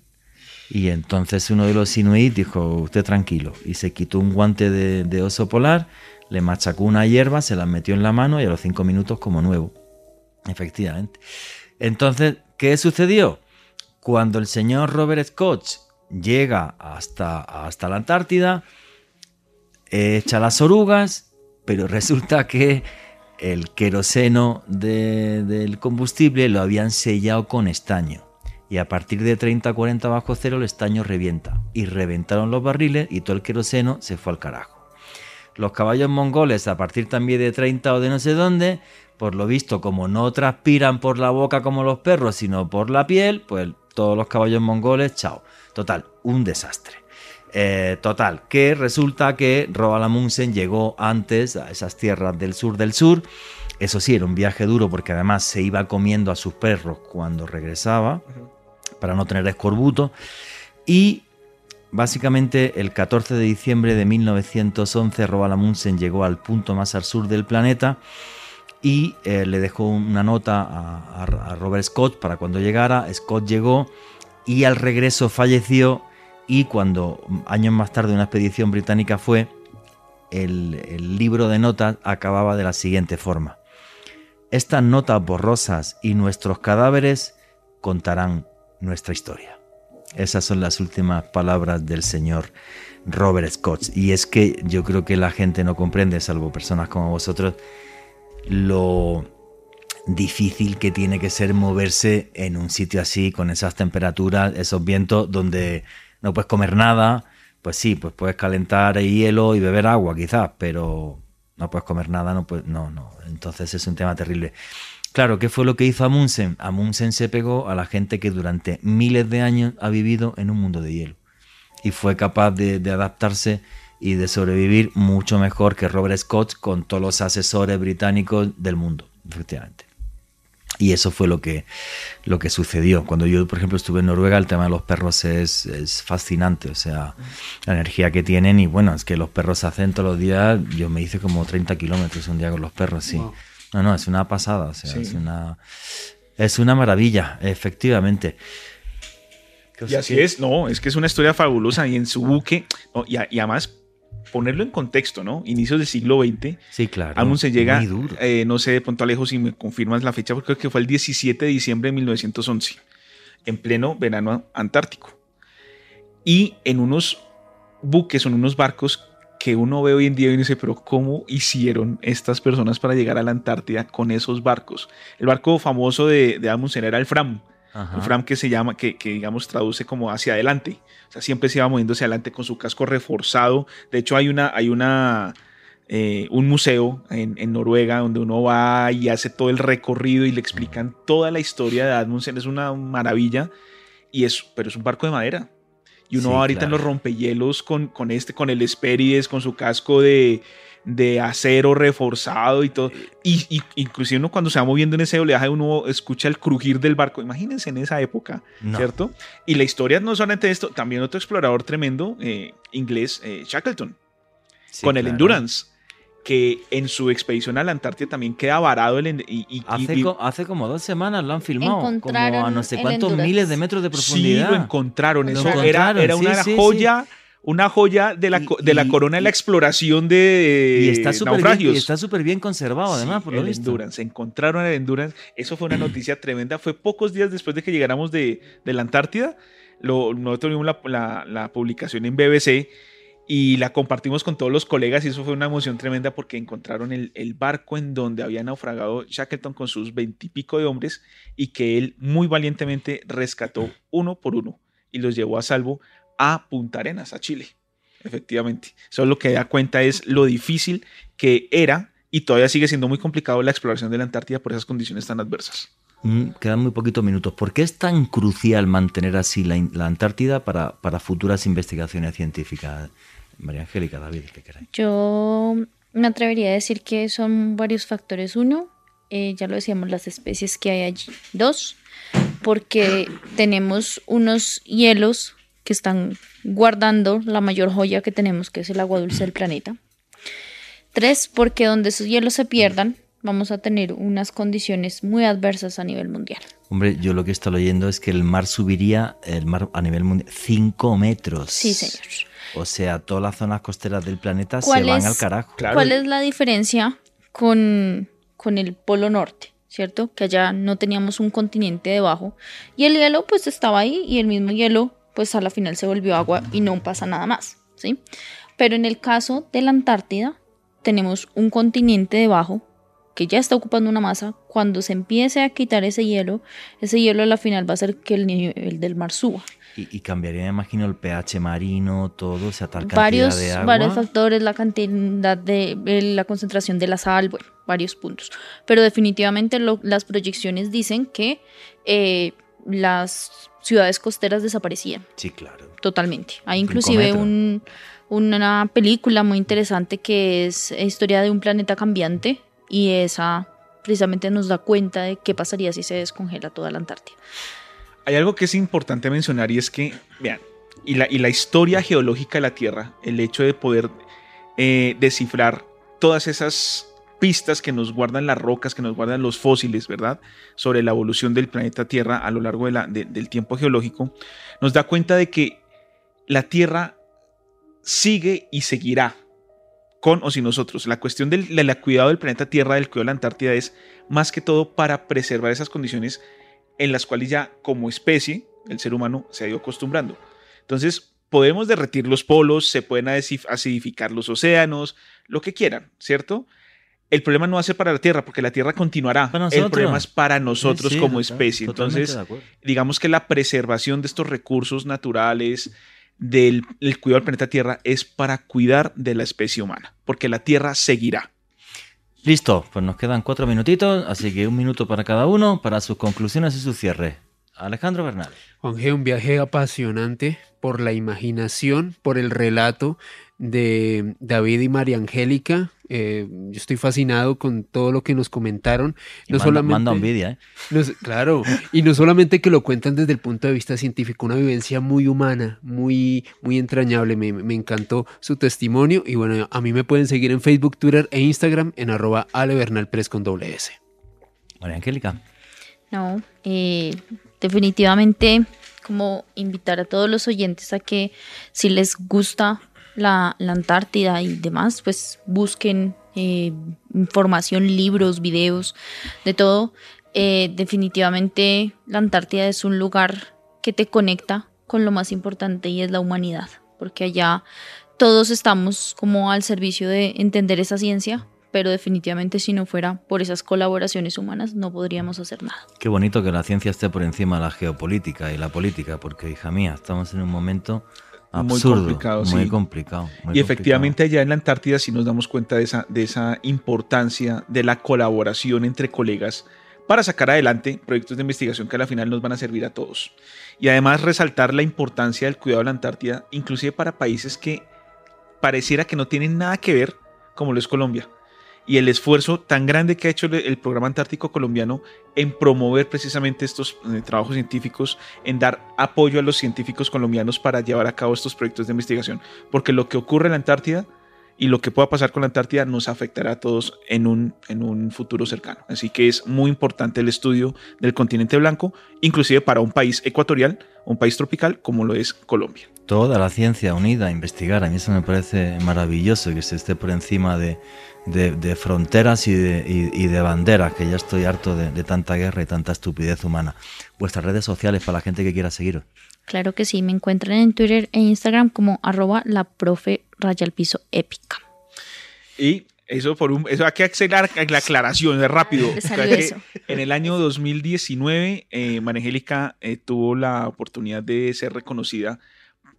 Y entonces uno de los inuit dijo, usted tranquilo. Y se quitó un guante de, oso polar, le machacó una hierba, se la metió en la mano y a los cinco minutos como nuevo. Efectivamente. Entonces, ¿qué sucedió? Cuando el señor Robert Scott llega hasta, hasta la Antártida, echa las orugas, pero resulta que el queroseno del combustible lo habían sellado con estaño. Y a partir de 30 40 bajo cero el estaño revienta. Y reventaron los barriles y todo el queroseno se fue al carajo. Los caballos mongoles a partir también de 30 o de no sé dónde, por lo visto como no transpiran por la boca como los perros, sino por la piel, pues todos los caballos mongoles, chao. Total, un desastre. Eh, total, que resulta que Roald Amundsen llegó antes a esas tierras del sur del sur. Eso sí, era un viaje duro porque además se iba comiendo a sus perros cuando regresaba para no tener escorbuto. Y básicamente el 14 de diciembre de 1911 Roald Amundsen llegó al punto más al sur del planeta y eh, le dejó una nota a Robert Scott para cuando llegara. Scott llegó y al regreso falleció y cuando años más tarde una expedición británica fue, el, libro de notas acababa de la siguiente forma. Estas notas borrosas y nuestros cadáveres contarán nuestra historia. Esas son las últimas palabras del señor Robert Scott. Y es que yo creo que la gente no comprende, salvo personas como vosotros, lo difícil que tiene que ser moverse en un sitio así, con esas temperaturas, esos vientos, donde no puedes comer nada, pues sí, pues puedes calentar hielo y beber agua quizás, pero no puedes comer nada, no, pues, no, no. Entonces es un tema terrible. Claro, ¿qué fue lo que hizo Amundsen? Amundsen se pegó a la gente que durante miles de años ha vivido en un mundo de hielo y fue capaz de, de adaptarse y de sobrevivir mucho mejor que Robert Scott con todos los asesores británicos del mundo, efectivamente. Y eso fue lo que, lo que sucedió. Cuando yo, por ejemplo, estuve en Noruega, el tema de los perros es, es, fascinante. O sea, la energía que tienen. Y bueno, es que los perros hacen todos los días. Yo me hice como 30 kilómetros un día con los perros, sí. No, no, es una pasada. O sea, es, una, es una maravilla, efectivamente. Y así es, no, es que es una historia fabulosa. Y en su buque, y, y además ponerlo en contexto, ¿no? Inicios del siglo XX. Sí, claro. Amundsen llega, eh, no sé de pronto Alejo si me confirmas la fecha, porque creo que fue el 17 de diciembre de 1911, en pleno verano antártico. Y en unos buques, en unos barcos que uno ve hoy en día y dice, pero ¿cómo hicieron estas personas para llegar a la Antártida con esos barcos? El barco famoso de, de Amundsen era el Fram, un Fram que se llama, que, que, digamos traduce como hacia adelante. O sea, siempre se iba moviendo hacia adelante con su casco reforzado. De hecho, hay una, hay una, eh, un museo en, en, Noruega donde uno va y hace todo el recorrido y le explican toda la historia de Amundsen. Es una maravilla. Y es, pero es un barco de madera. Y uno va ahorita en los rompehielos con, con este, con el Esperides, con su casco de, de acero reforzado y todo. Y, inclusive uno cuando se va moviendo en ese oleaje, uno escucha el crujir del barco. Imagínense en esa época, ¿cierto? Y la historia no solamente esto, también otro explorador tremendo, eh, inglés, eh, Shackleton, con el Endurance que en su expedición a la Antártida también queda varado el y, hace, hace, como dos semanas lo han filmado como a no sé cuántos miles de metros de profundidad sí lo encontraron eso era, era una joya una joya de la, de la corona de la exploración de y está naufragios. Bien, y está súper bien conservado, además, por lo el visto. Endurance. Encontraron el Endurance. Eso fue una noticia tremenda. Fue pocos días después de que llegáramos de, de la Antártida. Lo, nosotros vimos la, la, la publicación en BBC y la compartimos con todos los colegas y eso fue una emoción tremenda porque encontraron el, el barco en donde había naufragado Shackleton con sus veintipico de hombres y que él muy valientemente rescató uno por uno y los llevó a salvo a Punta Arenas, a Chile. Efectivamente. Eso lo que da cuenta es lo difícil que era y todavía sigue siendo muy complicado la exploración de la Antártida por esas condiciones tan adversas. Mm, quedan muy poquitos minutos. ¿Por qué es tan crucial mantener así la, la Antártida para, para futuras investigaciones científicas? María Angélica, David, ¿qué queráis? Yo me atrevería a decir que son varios factores. Uno, eh, ya lo decíamos, las especies que hay allí. Dos, porque tenemos unos hielos que están guardando la mayor joya que tenemos, que es el agua dulce del planeta. Tres, porque donde esos hielos se pierdan, vamos a tener unas condiciones muy adversas a nivel mundial. Hombre, yo lo que estoy leyendo es que el mar subiría, el mar a nivel mundial, 5 metros. Sí, señor. O sea, todas las zonas costeras del planeta se van al carajo. Claro. ¿Cuál es la diferencia con, con el Polo Norte? ¿Cierto? Que allá no teníamos un continente debajo. Y el hielo pues estaba ahí y el mismo hielo pues a la final se volvió agua y no pasa nada más. ¿sí? Pero en el caso de la Antártida tenemos un continente debajo que ya está ocupando una masa, cuando se empiece a quitar ese hielo, ese hielo a la final va a hacer que el nivel del mar suba. Y, y cambiaría, me imagino, el pH marino, todo, o sea, tal varios, cantidad de agua. Varios factores, la cantidad de, la concentración de la sal, bueno, varios puntos. Pero definitivamente lo, las proyecciones dicen que eh, las ciudades costeras desaparecían. Sí, claro. Totalmente. Hay inclusive un, una película muy interesante que es Historia de un planeta cambiante y esa precisamente nos da cuenta de qué pasaría si se descongela toda la Antártida. Hay algo que es importante mencionar y es que, vean, y la, y la historia geológica de la Tierra, el hecho de poder eh, descifrar todas esas pistas que nos guardan las rocas, que nos guardan los fósiles, ¿verdad? Sobre la evolución del planeta Tierra a lo largo de la, de, del tiempo geológico, nos da cuenta de que la Tierra sigue y seguirá con o sin nosotros. La cuestión del, cuidado del planeta Tierra, del cuidado de la Antártida, es más que todo para preservar esas condiciones en las cuales ya como especie el ser humano se ha ido acostumbrando. Entonces, podemos derretir los polos, se pueden acidificar los océanos, lo que quieran, ¿cierto? El problema no va a ser para la Tierra, porque la Tierra continuará. El problema es para nosotros sí, sí, como especie. Entonces, digamos que la preservación de estos recursos naturales, del el cuidado del planeta Tierra, es para cuidar de la especie humana, porque la Tierra seguirá. Listo, pues nos quedan cuatro minutitos, así que un minuto para cada uno para sus conclusiones y su cierre. Alejandro Bernal. Juan G, un viaje apasionante por la imaginación, por el relato de David y María Angélica. Eh, yo estoy fascinado con todo lo que nos comentaron. No manda, solamente, manda envidia, ¿eh? No, claro, y no solamente que lo cuentan desde el punto de vista científico, una vivencia muy humana, muy, muy entrañable. Me, me encantó su testimonio. Y bueno, a mí me pueden seguir en Facebook, Twitter e Instagram en arroba alebernalpres con doble S. María Angélica. No, eh, definitivamente como invitar a todos los oyentes a que si les gusta la, la Antártida y demás, pues busquen eh, información, libros, videos, de todo. Eh, definitivamente la Antártida es un lugar que te conecta con lo más importante y es la humanidad, porque allá todos estamos como al servicio de entender esa ciencia, pero definitivamente si no fuera por esas colaboraciones humanas no podríamos hacer nada. Qué bonito que la ciencia esté por encima de la geopolítica y la política, porque hija mía, estamos en un momento absurdo, muy complicado. Muy sí. complicado muy y efectivamente allá en la Antártida sí nos damos cuenta de esa, de esa importancia de la colaboración entre colegas para sacar adelante proyectos de investigación que a la final nos van a servir a todos. Y además resaltar la importancia del cuidado de la Antártida, inclusive para países que pareciera que no tienen nada que ver, como lo es Colombia y el esfuerzo tan grande que ha hecho el programa antártico colombiano en promover precisamente estos eh, trabajos científicos, en dar apoyo a los científicos colombianos para llevar a cabo estos proyectos de investigación, porque lo que ocurre en la Antártida y lo que pueda pasar con la Antártida nos afectará a todos en un, en un futuro cercano. Así que es muy importante el estudio del continente blanco, inclusive para un país ecuatorial, un país tropical como lo es Colombia. Toda la ciencia unida a investigar, a mí eso me parece maravilloso que se esté por encima de, fronteras y de, banderas, que ya estoy harto de, tanta guerra y tanta estupidez humana. Vuestras redes sociales para la gente que quiera seguiros. Claro que sí, me encuentran en Twitter e Instagram como arroba la profe raya piso épica. Y eso por un, eso hay que hacer la, aclaración, es rápido. En el año 2019, eh, Angélica eh, tuvo la oportunidad de ser reconocida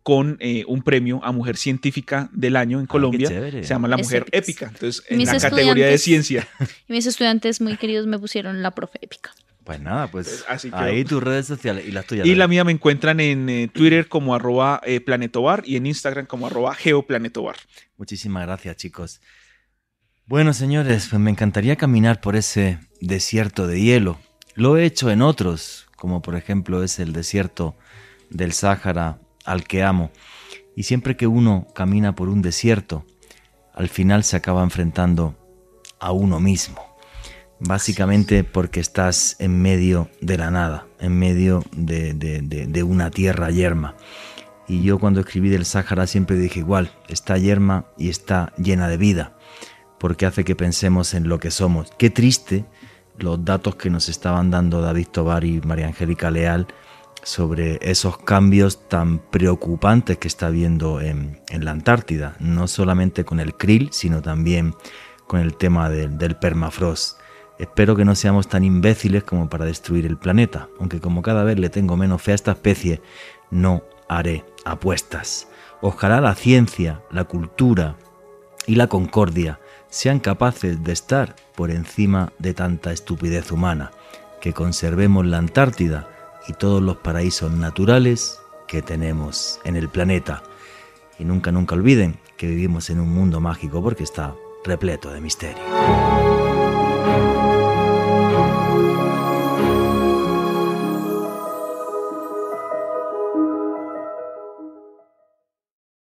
con eh, un premio a Mujer Científica del Año en ah, Colombia. se llama la Mujer Épica. Entonces, en la categoría de ciencia. Y mis estudiantes muy queridos me pusieron la profe Épica. Pues nada, pues ahí tus redes sociales y las tuyas. Y la mía me encuentran en eh, Twitter como arroba eh, planetobar y en Instagram como arroba geoplanetobar. Muchísimas gracias, chicos. Bueno, señores, pues me encantaría caminar por ese desierto de hielo. Lo he hecho en otros, como por ejemplo es el desierto del Sáhara al que amo. Y siempre que uno camina por un desierto, al final se acaba enfrentando a uno mismo. Básicamente porque estás en medio de la nada, en medio de, una tierra yerma. Y yo cuando escribí del Sáhara siempre dije igual, está yerma y está llena de vida, porque hace que pensemos en lo que somos. Qué triste los datos que nos estaban dando David Tobar y María Angélica Leal sobre esos cambios tan preocupantes que está habiendo en, la Antártida, no solamente con el krill, sino también con el tema del, permafrost. Espero que no seamos tan imbéciles como para destruir el planeta, aunque como cada vez le tengo menos fe a esta especie, no haré apuestas. Ojalá la ciencia, la cultura y la concordia sean capaces de estar por encima de tanta estupidez humana, que conservemos la Antártida y todos los paraísos naturales que tenemos en el planeta. Y nunca, nunca olviden que vivimos en un mundo mágico porque está repleto de misterio.